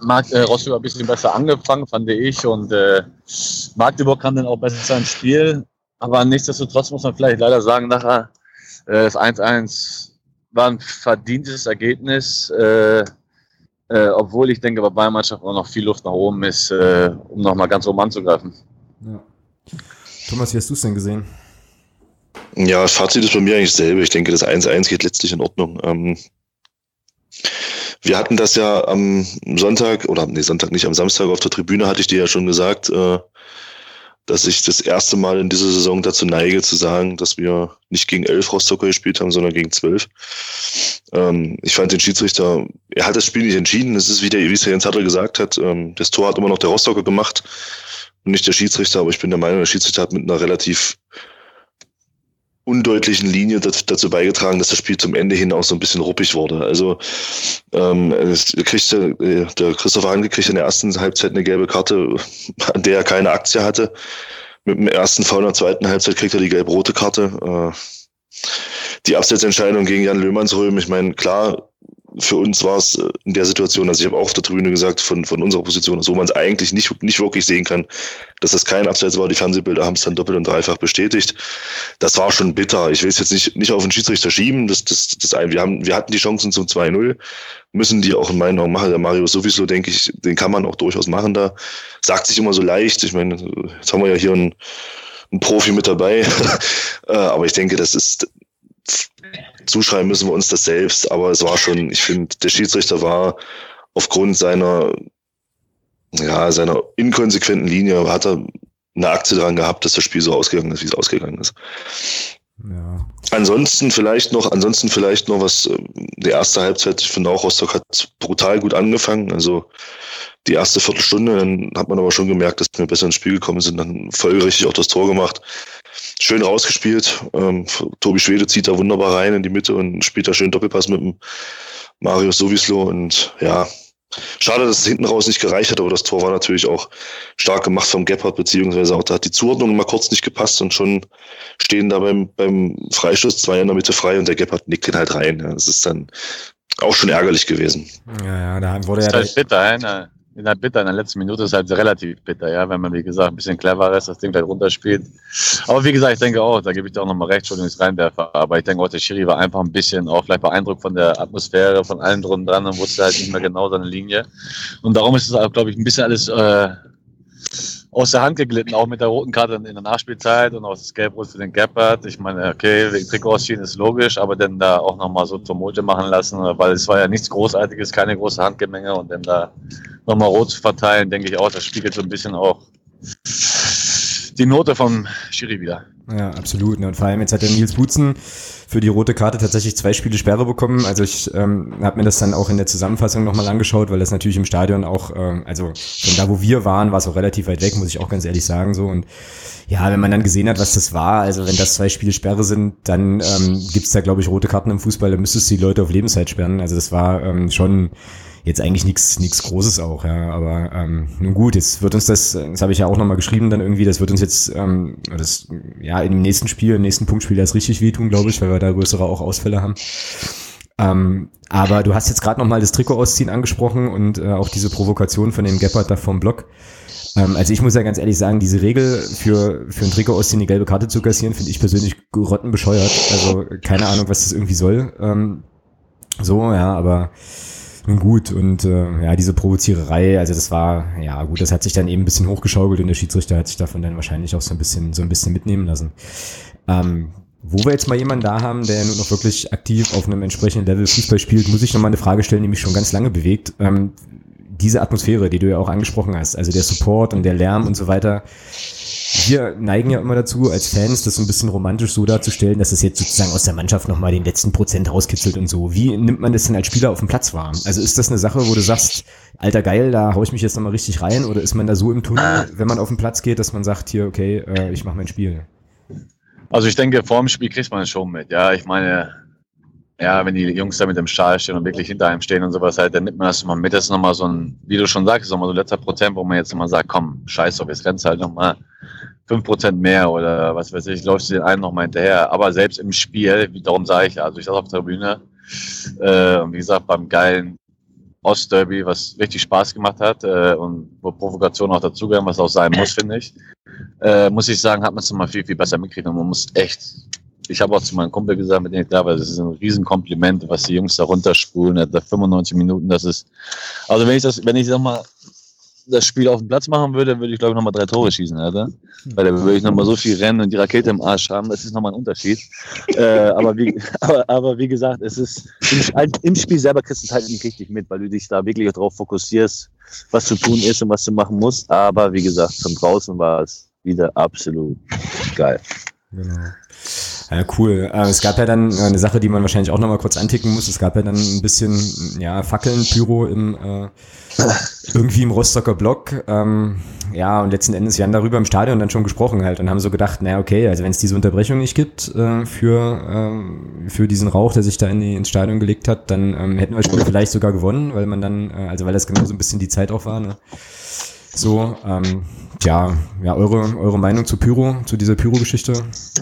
Mark, äh, Rostock ein bisschen besser angefangen, fand ich. Und äh, Magdeburg kam dann auch besser ins Spiel. Aber nichtsdestotrotz muss man vielleicht leider sagen, nachher äh, das 1-1 war ein verdientes Ergebnis, äh, äh, obwohl ich denke, bei Bayern Mannschaft auch noch viel Luft nach oben ist, äh, um nochmal ganz oben anzugreifen. Ja. Thomas, wie hast du es denn gesehen? Ja, Fazit ist bei mir eigentlich dasselbe. Ich denke, das 1-1 geht letztlich in Ordnung. Ähm, wir hatten das ja am Sonntag, oder nee, Sonntag nicht, am Samstag auf der Tribüne hatte ich dir ja schon gesagt, äh, dass ich das erste Mal in dieser Saison dazu neige zu sagen, dass wir nicht gegen elf Rostocker gespielt haben, sondern gegen zwölf. Ähm, ich fand den Schiedsrichter, er hat das Spiel nicht entschieden. Es ist wieder, wie es Jens Hatter gesagt hat, ähm, das Tor hat immer noch der Rostocker gemacht und nicht der Schiedsrichter, aber ich bin der Meinung, der Schiedsrichter hat mit einer relativ undeutlichen Linie dazu beigetragen, dass das Spiel zum Ende hin auch so ein bisschen ruppig wurde. Also ähm, es kriegte, äh, der Christopher Hanke kriegt in der ersten Halbzeit eine gelbe Karte, [laughs] an der er keine Aktie hatte. Mit dem ersten Foul in der zweiten Halbzeit kriegt er die gelb-rote Karte. Äh, die Abseitsentscheidung gegen Jan Löhmannsröhm, ich meine, klar, für uns war es äh, in der Situation, also ich habe auch auf der Tribüne gesagt, von, von unserer Position, wo man es eigentlich nicht, nicht wirklich sehen kann, dass das kein Abseits war. Die Fernsehbilder haben es dann doppelt und dreifach bestätigt. Das war schon bitter. Ich will es jetzt nicht, nicht auf den Schiedsrichter schieben. Das, das, das, wir, haben, wir hatten die Chancen zum 2-0, müssen die auch in meinen Augen machen. Der Mario sowieso, denke ich, den kann man auch durchaus machen da. Sagt sich immer so leicht. Ich meine, jetzt haben wir ja hier einen ein Profi mit dabei. [laughs] Äh, aber ich denke, das ist, zuschreiben müssen wir uns das selbst. Aber es war schon, ich finde, der Schiedsrichter war aufgrund seiner, ja, seiner inkonsequenten Linie, hat er eine Aktie daran gehabt, dass das Spiel so ausgegangen ist, wie es ausgegangen ist. Ja. Ansonsten vielleicht noch, ansonsten vielleicht noch was, äh, die erste Halbzeit, ich finde auch, Rostock hat brutal gut angefangen. Also die erste Viertelstunde, dann hat man aber schon gemerkt, dass wir besser ins Spiel gekommen sind, dann folgerichtig auch das Tor gemacht. Schön rausgespielt. Ähm, Tobi Schwede zieht da wunderbar rein in die Mitte und spielt da schön Doppelpass mit dem Marius Sowislo und ja, Schade, dass es hinten raus nicht gereicht hat, aber das Tor war natürlich auch stark gemacht vom Gebhardt, beziehungsweise auch da hat die Zuordnung mal kurz nicht gepasst und schon stehen da beim, beim Freistoß zwei in der Mitte frei und der Gebhardt nickt den halt rein. Ja, das ist dann auch schon ärgerlich gewesen. Ja, ja, da wurde ja. Das ist halt bitter, ne? In der bitter, in der letzten Minute ist halt relativ bitter, ja, wenn man, wie gesagt, ein bisschen clever ist, das Ding vielleicht runterspielt. Aber wie gesagt, ich denke auch, da gebe ich dir auch nochmal recht, Entschuldigung, ich reinwerfe, aber ich denke auch, der Schiri war einfach ein bisschen auch vielleicht beeindruckt von der Atmosphäre, von allem drum dran und wusste halt nicht mehr genau seine Linie. Und darum ist es auch, glaube ich, ein bisschen alles äh, aus der Hand geglitten, auch mit der roten Karte in der Nachspielzeit und auch das Gelb-Rot für den Gappert. Ich meine, okay, wegen Trikot ausziehen ist logisch, aber dann da auch nochmal so Tumulte machen lassen, weil es war ja nichts Großartiges, keine große Handgemenge und dann da nochmal rot zu verteilen, denke ich auch, das spiegelt so ein bisschen auch die Note vom Schiri wieder. Ja, absolut. Und vor allem jetzt hat der Nils Butzen für die rote Karte tatsächlich zwei Spiele Sperre bekommen. Also ich ähm, habe mir das dann auch in der Zusammenfassung nochmal angeschaut, weil das natürlich im Stadion auch, ähm, also von da, wo wir waren, war es auch relativ weit weg, muss ich auch ganz ehrlich sagen. so Und ja, wenn man dann gesehen hat, was das war, also wenn das zwei Spiele Sperre sind, dann ähm, gibt da, glaube ich, rote Karten im Fußball, dann müsstest du die Leute auf Lebenszeit sperren. Also das war ähm, schon jetzt eigentlich nichts nichts Großes auch, ja. Aber ähm, nun gut, jetzt wird uns das, das habe ich ja auch nochmal geschrieben dann irgendwie, das wird uns jetzt ähm, das ja im nächsten Spiel, im nächsten Punktspiel das richtig wehtun, glaube ich, weil wir da größere auch Ausfälle haben. Ähm, aber du hast jetzt gerade nochmal das Trikot ausziehen angesprochen und äh, auch diese Provokation von dem Geppert da vom Block. Ähm, also ich muss ja ganz ehrlich sagen, diese Regel für, für ein Trikot ausziehen, die gelbe Karte zu kassieren, finde ich persönlich grottenbescheuert. Also keine Ahnung, was das irgendwie soll. Ähm, so, ja, aber nun gut, und äh, ja, diese Provoziererei, also das war, ja gut, das hat sich dann eben ein bisschen hochgeschaukelt und der Schiedsrichter hat sich davon dann wahrscheinlich auch so ein bisschen, so ein bisschen mitnehmen lassen. Ähm, wo wir jetzt mal jemanden da haben, der nun noch wirklich aktiv auf einem entsprechenden Level Fußball spielt, muss ich noch mal eine Frage stellen, die mich schon ganz lange bewegt. Ähm, diese Atmosphäre, die du ja auch angesprochen hast, also der Support und der Lärm und so weiter, wir neigen ja immer dazu, als Fans das ein bisschen romantisch so darzustellen, dass es jetzt sozusagen aus der Mannschaft nochmal den letzten Prozent rauskitzelt und so. Wie nimmt man das denn als Spieler auf dem Platz wahr? Also ist das eine Sache, wo du sagst, alter geil, da hau ich mich jetzt nochmal richtig rein? Oder ist man da so im Tunnel, wenn man auf den Platz geht, dass man sagt, hier, okay, äh, ich mache mein Spiel? Also ich denke, vor dem Spiel kriegt man es schon mit. Ja, ich meine, ja, wenn die Jungs da mit dem Stahl stehen und wirklich hinter einem stehen und sowas halt, dann nimmt man das mal mit. Das ist nochmal so ein, wie du schon sagst, nochmal so letzter Prozent, wo man jetzt nochmal sagt, komm, scheiß drauf, jetzt rennst halt nochmal fünf Prozent mehr oder was weiß ich, läufst du den einen nochmal hinterher. Aber selbst im Spiel, darum sage ich, also ich saß auf der Bühne, äh, und wie gesagt, beim geilen Ostderby, was richtig Spaß gemacht hat äh, und wo Provokation auch dazugehören, was auch sein muss, finde ich, äh, muss ich sagen, hat man es nochmal viel, viel besser mitgekriegt und man muss echt ich habe auch zu meinem Kumpel gesagt, mit dem ich da war, das ist ein Riesenkompliment, was die Jungs da runterspulen, da 95 Minuten, das ist, also wenn ich das, wenn ich sag mal, das Spiel auf dem Platz machen würde, würde ich glaube ich nochmal drei Tore schießen, Alter. Weil da würde ich nochmal so viel rennen und die Rakete im Arsch haben, das ist nochmal ein Unterschied. äh, aber, wie, [laughs] aber, aber wie gesagt, es ist, im, im Spiel selber kriegst du es halt nicht richtig mit, weil du dich da wirklich darauf fokussierst, was zu tun ist und was du machen musst. Aber wie gesagt, von draußen war es wieder absolut geil. Genau. Ja, cool. Äh, es gab ja dann eine Sache, die man wahrscheinlich auch nochmal kurz anticken muss. Es gab ja dann ein bisschen ja, Fackeln, Pyro im äh, irgendwie im Rostocker Block. Ähm, ja, und letzten Endes, wir haben darüber im Stadion dann schon gesprochen halt und haben so gedacht, naja, okay, also wenn es diese Unterbrechung nicht gibt äh, für, äh, für diesen Rauch, der sich da in die, ins Stadion gelegt hat, dann ähm, hätten wir Spiel vielleicht sogar gewonnen, weil man dann, äh, also weil das genau so ein bisschen die Zeit auch war. Ne? So, ähm, ja, ja, eure, eure Meinung zu Pyro, zu dieser Pyro-Geschichte?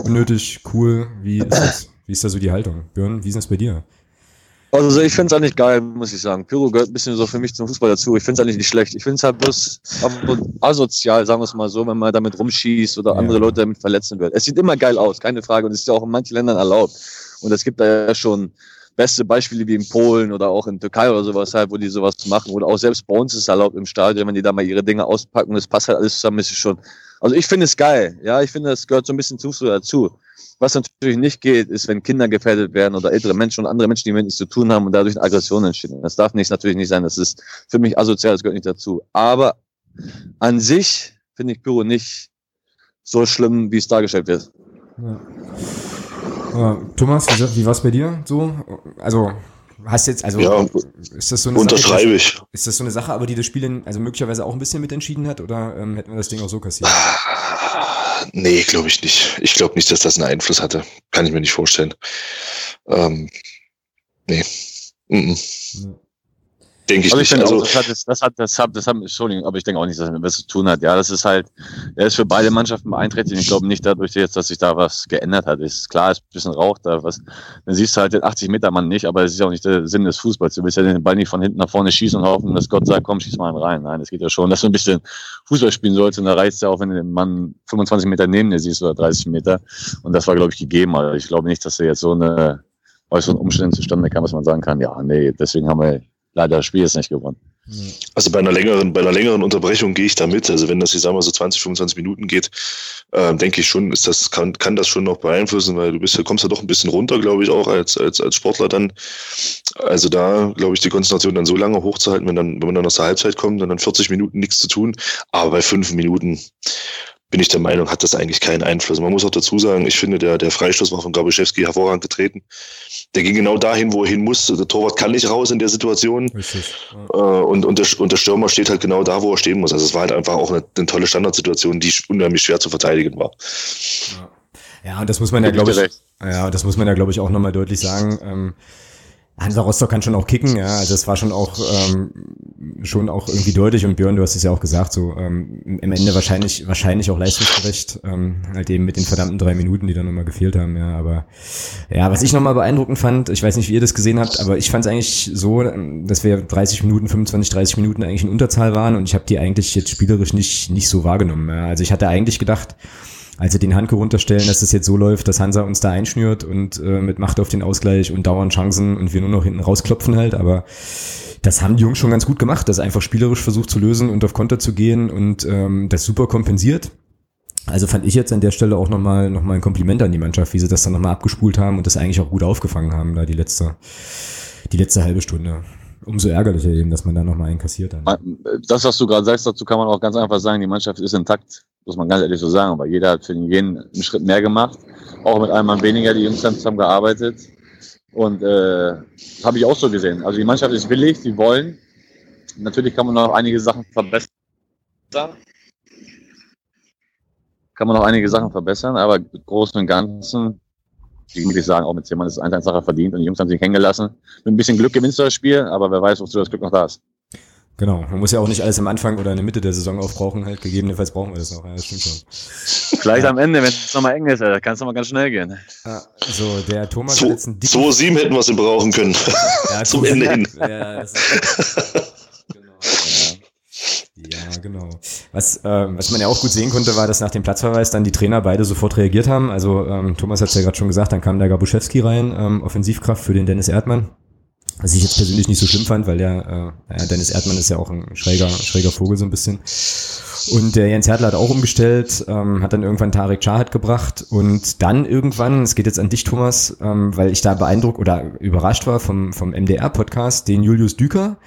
Unnötig, cool, wie ist das? Wie ist da so die Haltung? Björn, wie ist das bei dir? Also ich finde es eigentlich geil, muss ich sagen. Pyro gehört ein bisschen so für mich zum Fußball dazu. Ich finde es eigentlich nicht schlecht. Ich finde es halt bloß asozial, sagen wir es mal so, wenn man damit rumschießt oder ja. andere Leute damit verletzen wird. Es sieht immer geil aus, keine Frage. Und es ist ja auch in manchen Ländern erlaubt. Und es gibt da ja schon beste Beispiele wie in Polen oder auch in Türkei oder sowas halt, wo die sowas machen. Oder auch selbst bei uns ist es erlaubt im Stadion, wenn die da mal ihre Dinge auspacken, das passt halt alles zusammen, ist es schon. Also ich finde es geil. Ja, ich finde, das gehört so ein bisschen zu dazu. Was natürlich nicht geht, ist, wenn Kinder gefährdet werden oder ältere Menschen und andere Menschen, die mit nichts zu tun haben und dadurch eine Aggression entstehen. Das darf nicht, natürlich nicht sein. Das ist für mich asozial, das gehört nicht dazu. Aber an sich finde ich Pyro nicht so schlimm, wie es dargestellt wird. Ja. Ja, Thomas, wie, wie war es bei dir so? Also hast jetzt, also Ja, ist das so eine Unterschreibe Sache, ich. ist das so eine Sache, aber die das Spiel in, also möglicherweise auch ein bisschen mitentschieden hat oder ähm, hätten wir das Ding auch so kassiert? Nee, glaube ich nicht. Ich glaube nicht, dass das einen Einfluss hatte. Kann ich mir nicht vorstellen. Ähm, nee. Mm -mm. Ja. Denke ich Also ich nicht. finde Also, auch, das hat, das, das hat, das hat, das hat, Entschuldigung, aber ich denke auch nicht, dass das mit was zu tun hat. Ja, das ist halt, er ist für beide Mannschaften beeinträchtigt. Ich glaube nicht dadurch jetzt, dass sich da was geändert hat. Ist klar, ist ein bisschen Rauch da, was, dann siehst du halt den 80 Meter Mann nicht, aber es ist ja auch nicht der Sinn des Fußballs. Du willst ja den Ball nicht von hinten nach vorne schießen und hoffen, dass Gott sagt, komm, schieß mal einen rein. Nein, es geht ja schon, dass du ein bisschen Fußball spielen sollst und da reicht es ja auch, wenn du den Mann 25 Meter neben dir siehst oder 30 Meter. Und das war, glaube ich, gegeben. Also ich glaube nicht, dass er jetzt so eine äußeren Umständen zustande kam, dass man sagen kann, ja, nee, deswegen haben wir leider das Spiel jetzt nicht gewonnen. also bei einer längeren, bei einer längeren Unterbrechung gehe ich da mit. Also wenn das, ich sag mal, so 20, 25 Minuten geht, äh, denke ich schon, ist das, kann, kann das schon noch beeinflussen, weil du bist kommst ja doch ein bisschen runter, glaube ich, auch als, als, als Sportler dann. Also da, glaube ich, die Konzentration dann so lange hochzuhalten, wenn dann, wenn man dann aus der Halbzeit kommt, dann dann 40 Minuten nichts zu tun. Aber bei fünf Minuten bin ich der Meinung, hat das eigentlich keinen Einfluss. Man muss auch dazu sagen, ich finde, der, der Freistoß war von Gabuschewski hervorragend getreten. Der ging genau dahin, wo er hin muss. Der Torwart kann nicht raus in der Situation. Richtig. Äh, und, und, der, und der Stürmer steht halt genau da, wo er stehen muss. Also es war halt einfach auch eine, eine tolle Standardsituation, die unheimlich schwer zu verteidigen war. Ja. ja, und das muss man ja, glaube ich, ja, das muss man ja, glaube ich, auch nochmal deutlich sagen. Ähm, Hansa Rostock kann schon auch kicken, ja, also das war schon auch ähm, schon auch irgendwie deutlich. Und Björn, du hast es ja auch gesagt, so ähm, im Ende wahrscheinlich wahrscheinlich auch leistungsgerecht, ähm, halt eben mit den verdammten drei Minuten, die dann nochmal gefehlt haben, ja, aber ja, was ich nochmal beeindruckend fand, ich weiß nicht, wie ihr das gesehen habt, aber ich fand es eigentlich so, ähm, dass wir 30 Minuten, 25, 30 Minuten eigentlich in Unterzahl waren. Und ich habe die eigentlich jetzt spielerisch nicht nicht so wahrgenommen, ja. also ich hatte eigentlich gedacht, als sie den Handke runterstellen, dass das jetzt so läuft, dass Hansa uns da einschnürt und äh, mit Macht auf den Ausgleich und dauernd Chancen und wir nur noch hinten rausklopfen halt, aber das haben die Jungs schon ganz gut gemacht, das einfach spielerisch versucht zu lösen und auf Konter zu gehen und ähm, das super kompensiert. Also fand ich jetzt an der Stelle auch nochmal noch mal ein Kompliment an die Mannschaft, wie sie das dann nochmal abgespult haben und das eigentlich auch gut aufgefangen haben, da die letzte, die letzte halbe Stunde. Umso ärgerlicher eben, dass man da nochmal einen kassiert hat. Das, was du gerade sagst, dazu kann man auch ganz einfach sagen, die Mannschaft ist intakt, muss man ganz ehrlich so sagen, aber jeder hat für jeden einen Schritt mehr gemacht, auch mit einem Mann weniger, die Jungs haben zusammen gearbeitet und äh, habe ich auch so gesehen. Also die Mannschaft ist willig, die wollen. Natürlich kann man noch einige Sachen verbessern. Kann man noch einige Sachen verbessern, aber im Großen und Ganzen, ich würde sagen, auch mit 10 Mann ist es 1 Sache verdient und die Jungs haben sich hängen gelassen. Mit ein bisschen Glück gewinnst du das Spiel, aber wer weiß, wozu das Glück noch da ist. Genau, man muss ja auch nicht alles am Anfang oder in der Mitte der Saison aufbrauchen, halt gegebenenfalls brauchen wir das noch, ja, das stimmt schon. Vielleicht am Ende, wenn es nochmal eng ist, da kann es nochmal ganz schnell gehen. Ah, so, der Thomas hat jetzt einen dicken 2-7 hätten wir sie brauchen können. Ja, [laughs] zum Ende hin. Ja, das genau. Ja. ja, genau. Was, ähm, was man ja auch gut sehen konnte, war, dass nach dem Platzverweis dann die Trainer beide sofort reagiert haben. Also ähm, Thomas hat es ja gerade schon gesagt, dann kam der Gabuschewski rein, ähm, Offensivkraft für den Dennis Erdmann. Was ich jetzt persönlich nicht so schlimm fand, weil der, äh, Dennis Erdmann ist ja auch ein schräger, schräger Vogel so ein bisschen. Und der Jens Hertler hat auch umgestellt, ähm, hat dann irgendwann Tarek Chahat gebracht und dann irgendwann, es geht jetzt an dich, Thomas, ähm, weil ich da beeindruckt oder überrascht war vom, vom MDR-Podcast, den Julius Düker,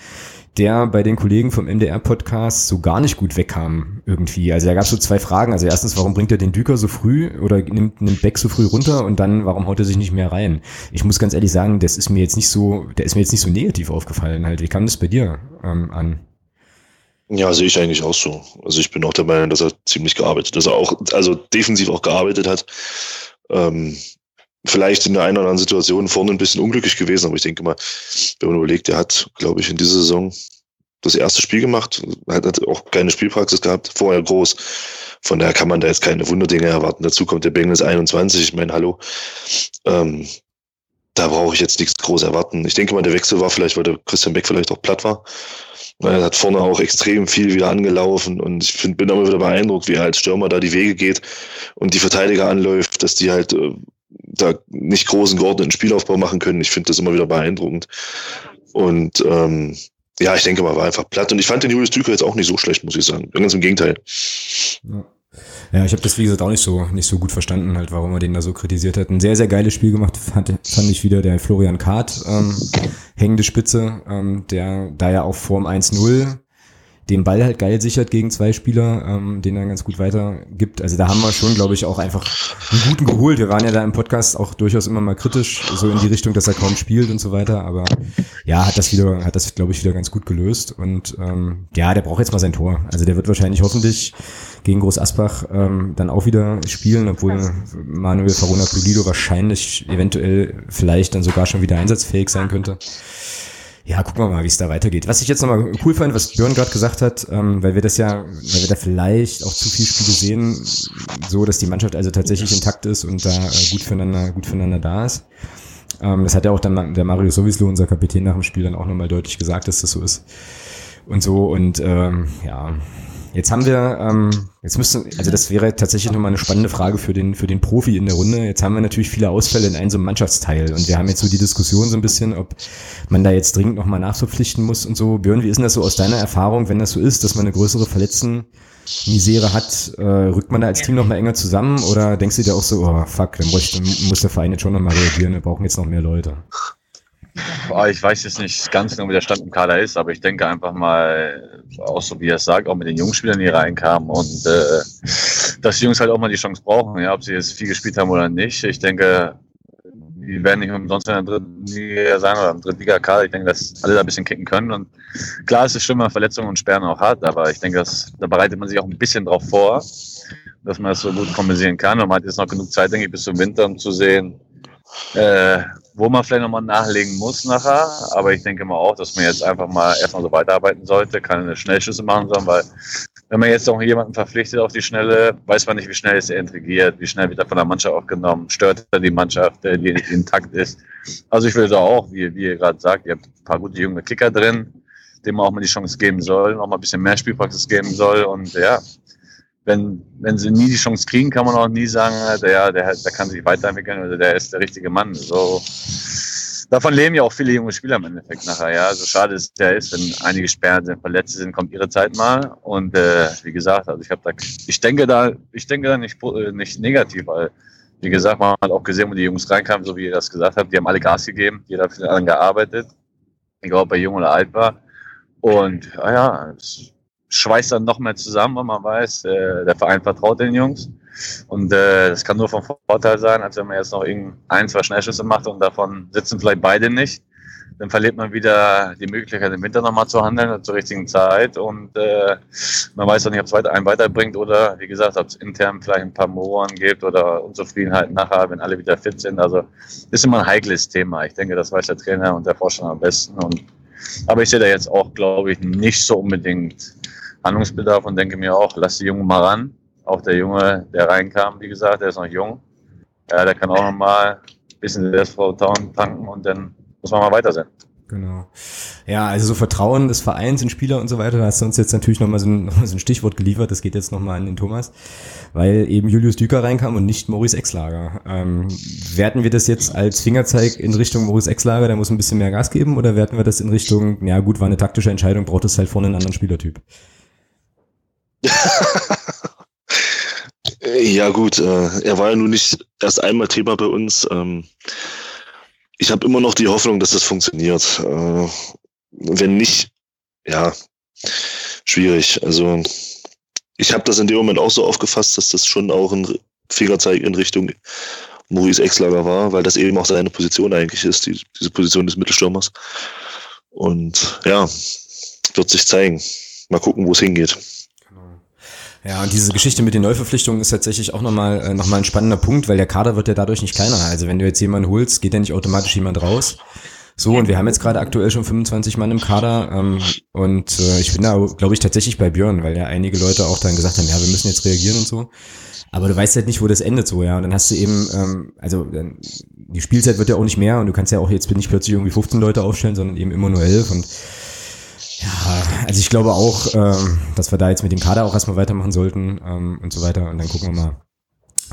der bei den Kollegen vom MDR-Podcast so gar nicht gut wegkam irgendwie. Also da gab es so zwei Fragen. Also erstens, warum bringt er den Düker so früh oder nimmt, nimmt Beck so früh runter und dann, warum haut er sich nicht mehr rein? Ich muss ganz ehrlich sagen, das ist mir jetzt nicht so, der ist mir jetzt nicht so negativ aufgefallen halt. Wie kam das bei dir ähm, an? Ja, sehe ich eigentlich auch so. Also ich bin auch der Meinung, dass er ziemlich gearbeitet, dass er auch, also defensiv auch gearbeitet hat. Ähm, vielleicht in der einen oder anderen Situation vorne ein bisschen unglücklich gewesen, aber ich denke mal, wenn man überlegt, er hat, glaube ich, in dieser Saison das erste Spiel gemacht, hat auch keine Spielpraxis gehabt, vorher groß. Von daher kann man da jetzt keine Wunderdinge erwarten. Dazu kommt der Bengals 21, ich meine, hallo. Ähm, da brauche ich jetzt nichts groß erwarten. Ich denke mal, der Wechsel war vielleicht, weil der Christian Beck vielleicht auch platt war. Er hat vorne auch extrem viel wieder angelaufen und ich find, bin immer wieder beeindruckt, wie er als Stürmer da die Wege geht und die Verteidiger anläuft, dass die halt äh, da nicht großen geordneten Spielaufbau machen können. Ich finde das immer wieder beeindruckend. Und ähm, ja, ich denke mal, war einfach platt. Und ich fand den Julius Düker jetzt auch nicht so schlecht, muss ich sagen. Ganz im Gegenteil. Ja. Ja, ich habe das wie gesagt auch nicht so nicht so gut verstanden, halt, warum er den da so kritisiert hat. Ein sehr sehr geiles Spiel gemacht fand, fand ich wieder der Florian Kart ähm, hängende Spitze, ähm, der da ja auch vorm 1-0 den Ball halt geil sichert gegen zwei Spieler, ähm, den er ganz gut weitergibt. Also da haben wir schon, glaube ich, auch einfach einen guten geholt. Wir waren ja da im Podcast auch durchaus immer mal kritisch, so in die Richtung, dass er kaum spielt und so weiter. Aber ja, hat das wieder, hat das, glaube ich, wieder ganz gut gelöst. Und ähm, ja, der braucht jetzt mal sein Tor. Also der wird wahrscheinlich hoffentlich gegen Groß Asbach ähm, dann auch wieder spielen, obwohl Manuel Farona Pulido wahrscheinlich eventuell vielleicht dann sogar schon wieder einsatzfähig sein könnte ja, gucken wir mal, wie es da weitergeht. Was ich jetzt nochmal cool fand, was Björn gerade gesagt hat, ähm, weil wir das ja, weil wir da vielleicht auch zu viel Spiele sehen, so dass die Mannschaft also tatsächlich intakt ist und da äh, gut füreinander, gut füreinander da ist. Ähm, das hat ja auch dann der Mario Sowislo, unser Kapitän nach dem Spiel, dann auch nochmal deutlich gesagt, dass das so ist. Und so, und ähm, ja, Jetzt haben wir, ähm, jetzt müssen, also das wäre tatsächlich nochmal eine spannende Frage für den, für den Profi in der Runde. Jetzt haben wir natürlich viele Ausfälle in einem so einem Mannschaftsteil und wir haben jetzt so die Diskussion so ein bisschen, ob man da jetzt dringend nochmal nachverpflichten muss und so. Björn, wie ist denn das so aus deiner Erfahrung, wenn das so ist, dass man eine größere Verletzten-Misere hat, äh, rückt man da als Team nochmal enger zusammen oder denkst du dir auch so, oh fuck, dann muss, dann muss der Verein jetzt schon nochmal reagieren, wir brauchen jetzt noch mehr Leute? Ich weiß jetzt nicht ganz genau, wie der Stand im Kader ist, aber ich denke einfach mal, auch so wie er es sagt, auch mit den Jungspielern, die reinkamen und äh, dass die Jungs halt auch mal die Chance brauchen, ja, ob sie jetzt viel gespielt haben oder nicht. Ich denke, die werden nicht umsonst in der dritten Liga sein oder im dritten Liga-Kader. Ich denke, dass alle da ein bisschen kicken können. Und klar ist es schlimmer, Verletzungen und Sperren auch hat, aber ich denke, dass, da bereitet man sich auch ein bisschen drauf vor, dass man das so gut kompensieren kann. Und man hat jetzt noch genug Zeit, denke ich, bis zum Winter, um zu sehen, äh, wo man vielleicht nochmal nachlegen muss nachher. Aber ich denke mal auch, dass man jetzt einfach mal erstmal so weiterarbeiten sollte, keine Schnellschüsse machen sollen, weil wenn man jetzt noch jemanden verpflichtet auf die Schnelle, weiß man nicht, wie schnell ist er intrigiert, wie schnell wird er von der Mannschaft aufgenommen, stört er die Mannschaft, die intakt ist. Also ich würde auch, wie, wie ihr gerade sagt, ihr habt ein paar gute junge Kicker drin, dem man auch mal die Chance geben soll, auch mal ein bisschen mehr Spielpraxis geben soll und ja, wenn, wenn sie nie die Chance kriegen, kann man auch nie sagen, der, der, der kann sich weiterentwickeln oder der ist der richtige Mann. So, davon leben ja auch viele junge Spieler im Endeffekt nachher. Ja, so schade es der ist, wenn einige Sperren sind, Verletzte sind, kommt ihre Zeit mal. Und äh, wie gesagt, also ich habe da, ich denke da, ich denke da nicht, nicht negativ, weil wie gesagt, man hat auch gesehen, wo die Jungs reinkamen, so wie ihr das gesagt habt, die haben alle Gas gegeben, jeder hat für den anderen gearbeitet, egal ob er jung oder alt war. Und ja, ja es, schweißt dann noch mehr zusammen, wenn man weiß, äh, der Verein vertraut den Jungs. Und äh, das kann nur von Vorteil sein, als wenn man jetzt noch ein, zwei Schnellschüsse macht und davon sitzen vielleicht beide nicht. Dann verliert man wieder die Möglichkeit, im Winter nochmal zu handeln zur richtigen Zeit. Und äh, man weiß auch nicht, ob es weiter, einen weiterbringt oder, wie gesagt, ob es intern vielleicht ein paar Mohren gibt oder Unzufriedenheit nachher, wenn alle wieder fit sind. Also ist immer ein heikles Thema. Ich denke, das weiß der Trainer und der Vorstand am besten. Und, aber ich sehe da jetzt auch, glaube ich, nicht so unbedingt Handlungsbedarf und denke mir auch, lass die Jungen mal ran. Auch der Junge, der reinkam, wie gesagt, der ist noch jung. Ja, der kann auch noch mal ein bisschen Selbstvertrauen tanken und dann muss man mal weiter sein. Genau. Ja, also so Vertrauen des Vereins in Spieler und so weiter, da hast du uns jetzt natürlich nochmal so, ein, [laughs] so ein Stichwort geliefert, das geht jetzt nochmal an den Thomas, weil eben Julius Düker reinkam und nicht Maurice Exlager. Ähm, werten wir das jetzt als Fingerzeig in Richtung Maurice Exlager, der muss ein bisschen mehr Gas geben, oder werten wir das in Richtung, ja gut, war eine taktische Entscheidung, braucht es halt vorne einen anderen Spielertyp? Ja, gut, äh, er war ja nun nicht erst einmal Thema bei uns. Ähm, ich habe immer noch die Hoffnung, dass das funktioniert. Äh, wenn nicht, ja, schwierig. Also ich habe das in dem Moment auch so aufgefasst, dass das schon auch ein Fingerzeig in Richtung Maurice Exlager war, weil das eben auch seine Position eigentlich ist, die, diese Position des Mittelstürmers. Und ja, wird sich zeigen. Mal gucken, wo es hingeht. Ja, und diese Geschichte mit den Neuverpflichtungen ist tatsächlich auch nochmal äh, noch ein spannender Punkt, weil der Kader wird ja dadurch nicht kleiner. Also wenn du jetzt jemanden holst, geht ja nicht automatisch jemand raus. So, und wir haben jetzt gerade aktuell schon 25 Mann im Kader ähm, und äh, ich bin da, glaube ich, tatsächlich bei Björn, weil ja einige Leute auch dann gesagt haben, ja, wir müssen jetzt reagieren und so. Aber du weißt halt nicht, wo das endet so, ja. Und dann hast du eben, ähm, also dann, die Spielzeit wird ja auch nicht mehr und du kannst ja auch jetzt nicht plötzlich irgendwie 15 Leute aufstellen, sondern eben immer nur 11 und ja, also ich glaube auch, ähm, dass wir da jetzt mit dem Kader auch erstmal weitermachen sollten ähm, und so weiter. Und dann gucken wir mal,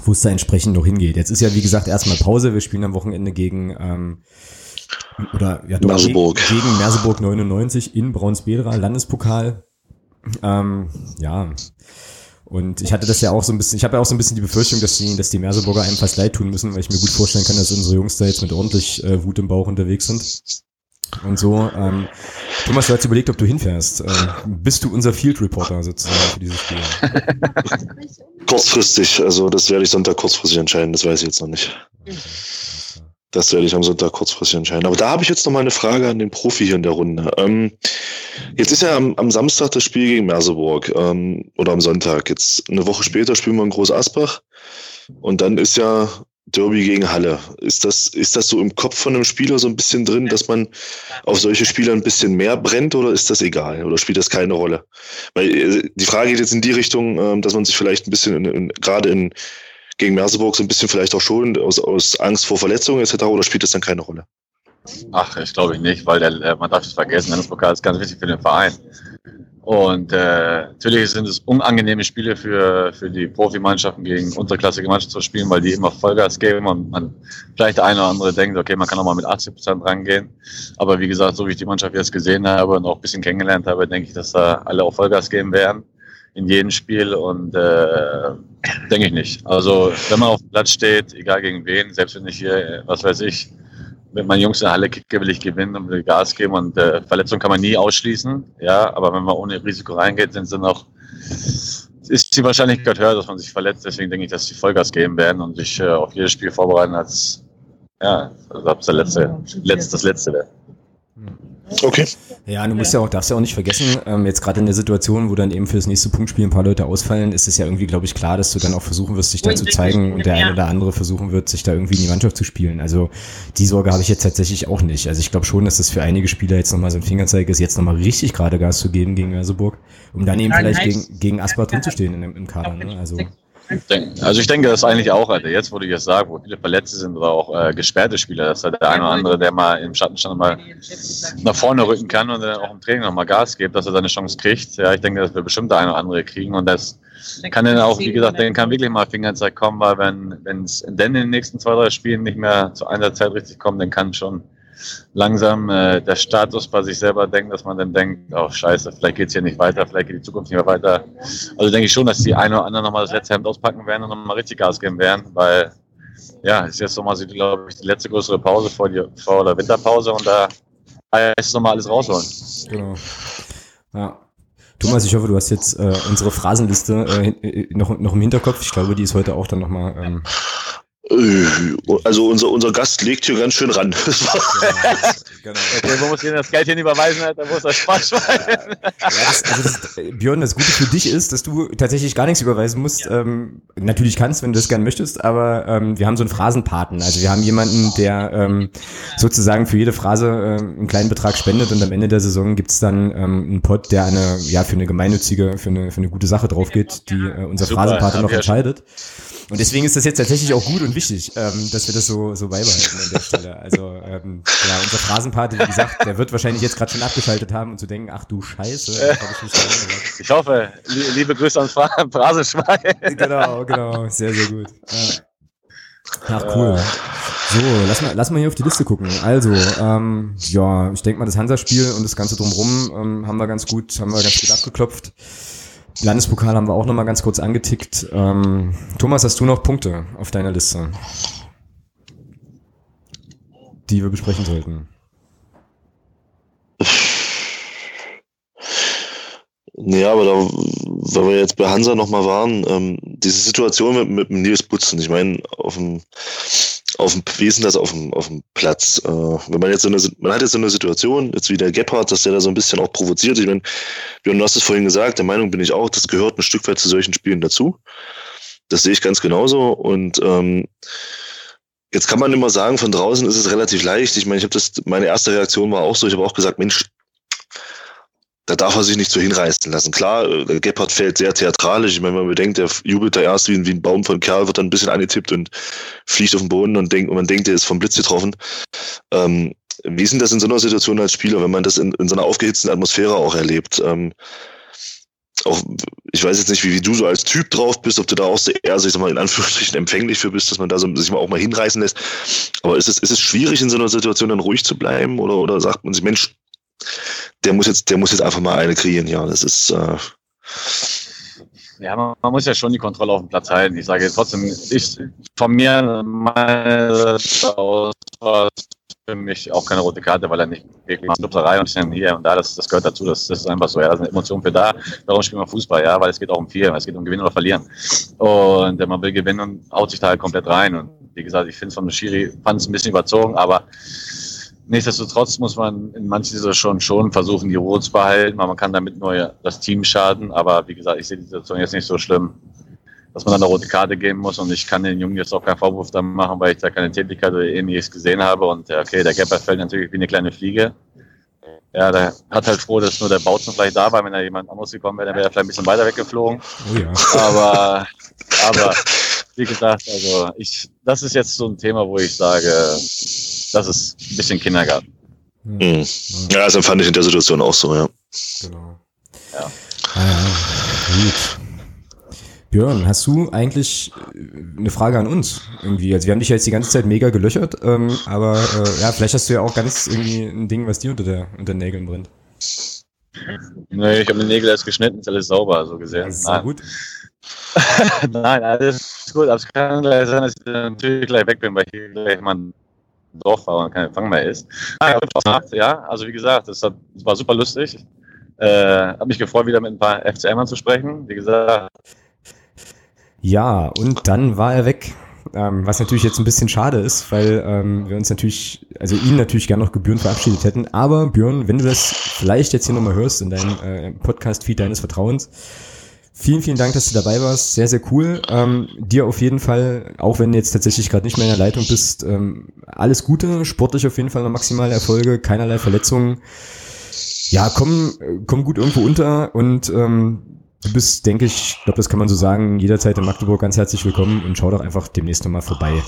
wo es da entsprechend noch hingeht. Jetzt ist ja, wie gesagt, erstmal Pause. Wir spielen am Wochenende gegen ähm, oder ja, doch, Merseburg. gegen Merseburg 99 in Braunsbedra, Landespokal. Ähm, ja. Und ich hatte das ja auch so ein bisschen, ich habe ja auch so ein bisschen die Befürchtung, dass die, dass die Merseburger einem fast leid tun müssen, weil ich mir gut vorstellen kann, dass unsere Jungs da jetzt mit ordentlich äh, Wut im Bauch unterwegs sind. Und so, ähm, Thomas, du hast überlegt, ob du hinfährst. Ähm, bist du unser Field Reporter sozusagen für dieses Spiel? [laughs] Kurzfristig, also das werde ich Sonntag kurzfristig entscheiden, das weiß ich jetzt noch nicht. Das werde ich am Sonntag kurzfristig entscheiden. Aber da habe ich jetzt noch mal eine Frage an den Profi hier in der Runde. Ähm, jetzt ist ja am, am Samstag das Spiel gegen Merseburg ähm, oder am Sonntag. Jetzt eine Woche später spielen wir in Groß Asbach und dann ist ja Derby gegen Halle. Ist das, ist das so im Kopf von einem Spieler so ein bisschen drin, dass man auf solche Spieler ein bisschen mehr brennt oder ist das egal oder spielt das keine Rolle? Weil äh, die Frage geht jetzt in die Richtung, ähm, dass man sich vielleicht ein bisschen in, in, gerade in gegen Merseburg so ein bisschen vielleicht auch schon aus, aus Angst vor Verletzungen etc. oder spielt das dann keine Rolle? Ach, ich glaube ich nicht, weil der, äh, man darf nicht vergessen, Landespokal ist ganz wichtig für den Verein. Und äh, natürlich sind es unangenehme Spiele für, für die Profimannschaften gegen unterklassige Mannschaften zu spielen, weil die immer Vollgas geben und man vielleicht der eine oder andere denkt, okay, man kann auch mal mit 80 Prozent rangehen. Aber wie gesagt, so wie ich die Mannschaft jetzt gesehen habe und auch ein bisschen kennengelernt habe, denke ich, dass da alle auch Vollgas geben werden in jedem Spiel und äh, denke ich nicht. Also wenn man auf dem Platz steht, egal gegen wen, selbst wenn ich hier, was weiß ich, mit meinen Jungs in der Halle kicke, will ich gewinnen und will Gas geben und äh, Verletzung kann man nie ausschließen, ja, aber wenn man ohne Risiko reingeht, sind sie noch ist die Wahrscheinlichkeit höher, dass man sich verletzt. Deswegen denke ich, dass sie Vollgas geben werden und sich äh, auf jedes Spiel vorbereiten, als ja, als ob es letzte, letzt, das letzte wäre. Okay. Ja, du musst ja auch, darfst ja auch nicht vergessen, ähm, jetzt gerade in der Situation, wo dann eben für das nächste Punktspiel ein paar Leute ausfallen, ist es ja irgendwie, glaube ich, klar, dass du dann auch versuchen wirst, dich da zu zeigen und der eine oder andere versuchen wird, sich da irgendwie in die Mannschaft zu spielen. Also die Sorge habe ich jetzt tatsächlich auch nicht. Also ich glaube schon, dass das für einige Spieler jetzt nochmal so ein Fingerzeig ist, jetzt nochmal richtig gerade Gas zu geben gegen Merseburg, um dann eben vielleicht gegen, gegen Asper drin zu stehen in, im Kader. Ne? Also also ich denke das eigentlich auch, Alter. Jetzt, wo du jetzt sagst, wo viele Verletzte sind oder auch äh, gesperrte Spieler, dass da der eine oder andere, der mal im Schattenstand mal nach vorne rücken kann und dann auch im Training nochmal Gas gibt, dass er seine Chance kriegt. Ja, ich denke, dass wir bestimmt der eine oder andere kriegen und das kann dann auch, wie gesagt, dann kann wirklich mal Fingerzeit kommen, weil wenn es denn in den nächsten zwei, drei Spielen nicht mehr zu einer Zeit richtig kommt, dann kann schon langsam äh, der Status bei sich selber denkt, dass man dann denkt, oh scheiße, vielleicht geht es hier nicht weiter, vielleicht geht die Zukunft nicht mehr weiter. Also denke ich schon, dass die eine oder andere nochmal das letzte Hemd auspacken werden und nochmal richtig Gas geben werden, weil ja, ist jetzt nochmal, glaube ich, die letzte größere Pause vor, die, vor der Winterpause und da heißt es nochmal alles rausholen. Genau. Ja. Thomas, ich hoffe, du hast jetzt äh, unsere Phrasenliste äh, äh noch, noch im Hinterkopf. Ich glaube, die ist heute auch dann nochmal ähm, äh, also unser, unser Gast legt hier ganz schön ran. [laughs] genau. Okay, man muss hier das Geld hin überweisen, da muss das Spaß ja, das, also das, Björn, das Gute für dich ist, dass du tatsächlich gar nichts überweisen musst. Ja. Ähm, natürlich kannst, wenn du das gerne möchtest, aber ähm, wir haben so einen Phrasenpaten. Also wir haben jemanden, der ähm, sozusagen für jede Phrase ähm, einen kleinen Betrag spendet und am Ende der Saison gibt's dann ähm, einen Pot, der eine, ja, für eine gemeinnützige, für eine, für eine gute Sache drauf geht, die äh, unser Phrasenpate noch entscheidet. Und deswegen ist das jetzt tatsächlich auch gut und wichtig, ähm, dass wir das so, so beibehalten an der Stelle. Also ähm, ja, unser Phrasenparty, wie gesagt, der wird wahrscheinlich jetzt gerade schon abgeschaltet haben und zu dengen, ach du Scheiße. Ich, ich hoffe, liebe Grüße ans [laughs] Phrasenschwein. Genau, genau, sehr, sehr gut. Ja. Ach cool. So, lass mal, lass mal hier auf die Liste gucken. Also, ähm, ja, ich denke mal, das Hansa-Spiel und das Ganze drumherum ähm, haben wir ganz gut, haben wir ganz gut abgeklopft. Landespokal haben wir auch nochmal ganz kurz angetickt. Ähm, Thomas, hast du noch Punkte auf deiner Liste, die wir besprechen sollten? Ja, aber da, weil wir jetzt bei Hansa nochmal waren, ähm, diese Situation mit, mit Nils Butzen, ich meine, auf dem auf dem, wie ist denn das auf dem, auf dem Platz? Äh, wenn man jetzt so eine, man hat jetzt so eine Situation, jetzt wie der Gebhardt, dass der da so ein bisschen auch provoziert. Ich meine, Björn, du hast es vorhin gesagt, der Meinung bin ich auch, das gehört ein Stück weit zu solchen Spielen dazu. Das sehe ich ganz genauso. Und ähm, jetzt kann man immer sagen, von draußen ist es relativ leicht. Ich meine, ich habe das, meine erste Reaktion war auch so, ich habe auch gesagt, Mensch, da darf er sich nicht so hinreißen lassen. Klar, äh, Gebhardt fällt sehr theatralisch. Ich meine, wenn man bedenkt, der jubelt da erst wie ein, wie ein Baum von Kerl, wird dann ein bisschen angetippt und fliegt auf den Boden und, denkt, und man denkt, der ist vom Blitz getroffen. Ähm, wie ist denn das in so einer Situation als Spieler, wenn man das in, in so einer aufgehitzten Atmosphäre auch erlebt? Ähm, auch, ich weiß jetzt nicht, wie, wie du so als Typ drauf bist, ob du da auch so eher, so ich mal, in Anführungsstrichen empfänglich für bist, dass man da so sich mal auch mal hinreißen lässt. Aber ist es, ist es schwierig, in so einer Situation dann ruhig zu bleiben? Oder, oder sagt man sich, Mensch, der muss jetzt, der muss jetzt einfach mal eine kreieren, ja, das ist, äh, ja, man, man, muss ja schon die Kontrolle auf dem Platz halten. Ich sage trotzdem, ich von mir aus für mich auch keine rote Karte, weil er nicht wirklich Lupserei und hier und da, das, das gehört dazu, das, das ist einfach so, ja, da sind Emotionen für da, darum spielt man Fußball, ja, weil es geht auch um viel, es geht um Gewinnen oder Verlieren. Und man will gewinnen und haut sich da halt komplett rein. Und wie gesagt, ich finde es von Schiri, fand es ein bisschen überzogen, aber nichtsdestotrotz muss man in manchen Situationen schon versuchen, die Ruhe zu behalten, weil man kann damit nur das Team schaden, aber wie gesagt, ich sehe die Situation jetzt nicht so schlimm dass man dann eine rote Karte geben muss. Und ich kann den Jungen jetzt auch keinen Vorwurf da machen, weil ich da keine Tätigkeit oder ähnliches gesehen habe. Und okay, der Gapper fällt natürlich wie eine kleine Fliege. Ja, der hat halt froh, dass nur der Bautzen vielleicht da war. Wenn da jemand anderes gekommen wäre, dann wäre er vielleicht ein bisschen weiter weggeflogen. Oh ja. Aber, aber [laughs] wie gesagt, also ich, das ist jetzt so ein Thema, wo ich sage, das ist ein bisschen Kindergarten. Mhm. Ja, das empfand ich in der Situation auch so, ja. Genau. Ja. Ah, gut. Björn, hast du eigentlich äh, eine Frage an uns irgendwie? Also wir haben dich ja jetzt die ganze Zeit mega gelöchert, ähm, aber äh, ja, vielleicht hast du ja auch ganz irgendwie ein Ding, was dir unter, der, unter den Nägeln brennt. Nee, ich habe die Nägel erst geschnitten, ist alles sauber, so gesehen. Das ist gut. [laughs] Nein, alles gut, aber es kann gleich sein, dass ich natürlich gleich weg bin, weil hier gleich mal ein Dorf war und kein Empfang mehr ist. Ja, also wie gesagt, es war super lustig. Äh, habe mich gefreut, wieder mit ein paar FCMern zu sprechen. Wie gesagt, ja, und dann war er weg. Ähm, was natürlich jetzt ein bisschen schade ist, weil ähm, wir uns natürlich, also ihn natürlich gerne noch gebührend verabschiedet hätten. Aber Björn, wenn du das vielleicht jetzt hier nochmal hörst in deinem äh, Podcast-Feed deines Vertrauens, vielen, vielen Dank, dass du dabei warst. Sehr, sehr cool. Ähm, dir auf jeden Fall, auch wenn du jetzt tatsächlich gerade nicht mehr in der Leitung bist, ähm, alles Gute, sportlich auf jeden Fall noch maximale Erfolge, keinerlei Verletzungen. Ja, komm, komm gut irgendwo unter und ähm, Du bist, denke ich, ich glaube, das kann man so sagen, jederzeit in Magdeburg ganz herzlich willkommen und schau doch einfach demnächst nochmal vorbei.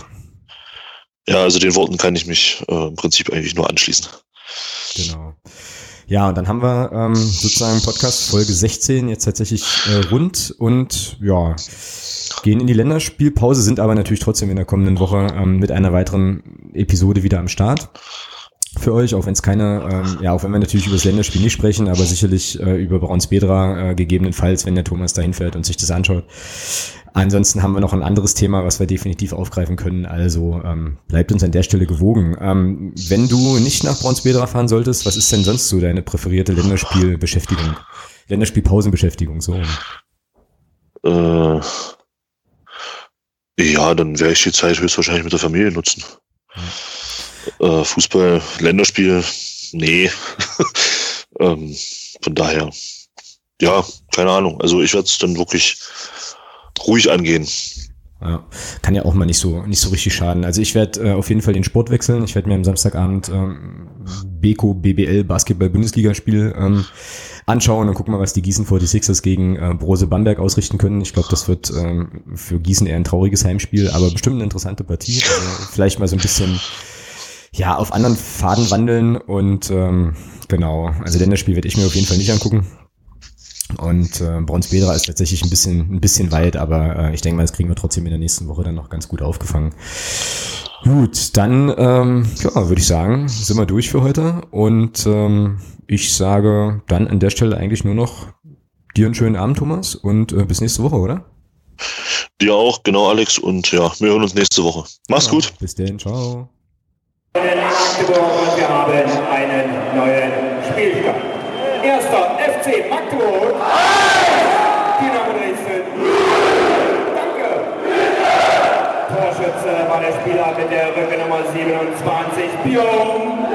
Ja, also den Worten kann ich mich äh, im Prinzip eigentlich nur anschließen. Genau. Ja, und dann haben wir ähm, sozusagen Podcast Folge 16 jetzt tatsächlich äh, rund und ja, gehen in die Länderspielpause, sind aber natürlich trotzdem in der kommenden Woche ähm, mit einer weiteren Episode wieder am Start für euch, auch wenn es keine, ähm, ja, auch wenn wir natürlich über das Länderspiel nicht sprechen, aber sicherlich äh, über Brauns-Bedra äh, gegebenenfalls, wenn der Thomas dahin fährt und sich das anschaut. Ansonsten haben wir noch ein anderes Thema, was wir definitiv aufgreifen können. Also ähm, bleibt uns an der Stelle gewogen. Ähm, wenn du nicht nach Brauns-Bedra fahren solltest, was ist denn sonst so deine präferierte Länderspielbeschäftigung? Länderspielpausenbeschäftigung, so. Äh, ja, dann werde ich die Zeit höchstwahrscheinlich mit der Familie nutzen. Ja. Äh, Fußball, Länderspiel, nee. [laughs] ähm, von daher, ja, keine Ahnung. Also ich werde es dann wirklich ruhig angehen. Ja, kann ja auch mal nicht so nicht so richtig schaden. Also ich werde äh, auf jeden Fall den Sport wechseln. Ich werde mir am Samstagabend ähm, Beko BBL Basketball Bundesliga Spiel ähm, anschauen und gucken mal, was die Gießen 46ers gegen äh, Brose Bamberg ausrichten können. Ich glaube, das wird ähm, für Gießen eher ein trauriges Heimspiel, aber bestimmt eine interessante Partie. Also vielleicht mal so ein bisschen ja, auf anderen Faden wandeln und ähm, genau, also Länderspiel werde ich mir auf jeden Fall nicht angucken. Und äh, Brauns-Bedra ist tatsächlich ein bisschen, ein bisschen weit, aber äh, ich denke mal, das kriegen wir trotzdem in der nächsten Woche dann noch ganz gut aufgefangen. Gut, dann ähm, ja, würde ich sagen, sind wir durch für heute. Und ähm, ich sage dann an der Stelle eigentlich nur noch dir einen schönen Abend, Thomas, und äh, bis nächste Woche, oder? Dir auch, genau, Alex. Und ja, wir hören uns nächste Woche. Mach's ja, gut. Bis denn, ciao und wir haben einen neuen Spielstand. Erster FC Magdeburg. Dynamo Dresden. Danke. Torschütze war der Spieler mit der Rückennummer 27, Björn.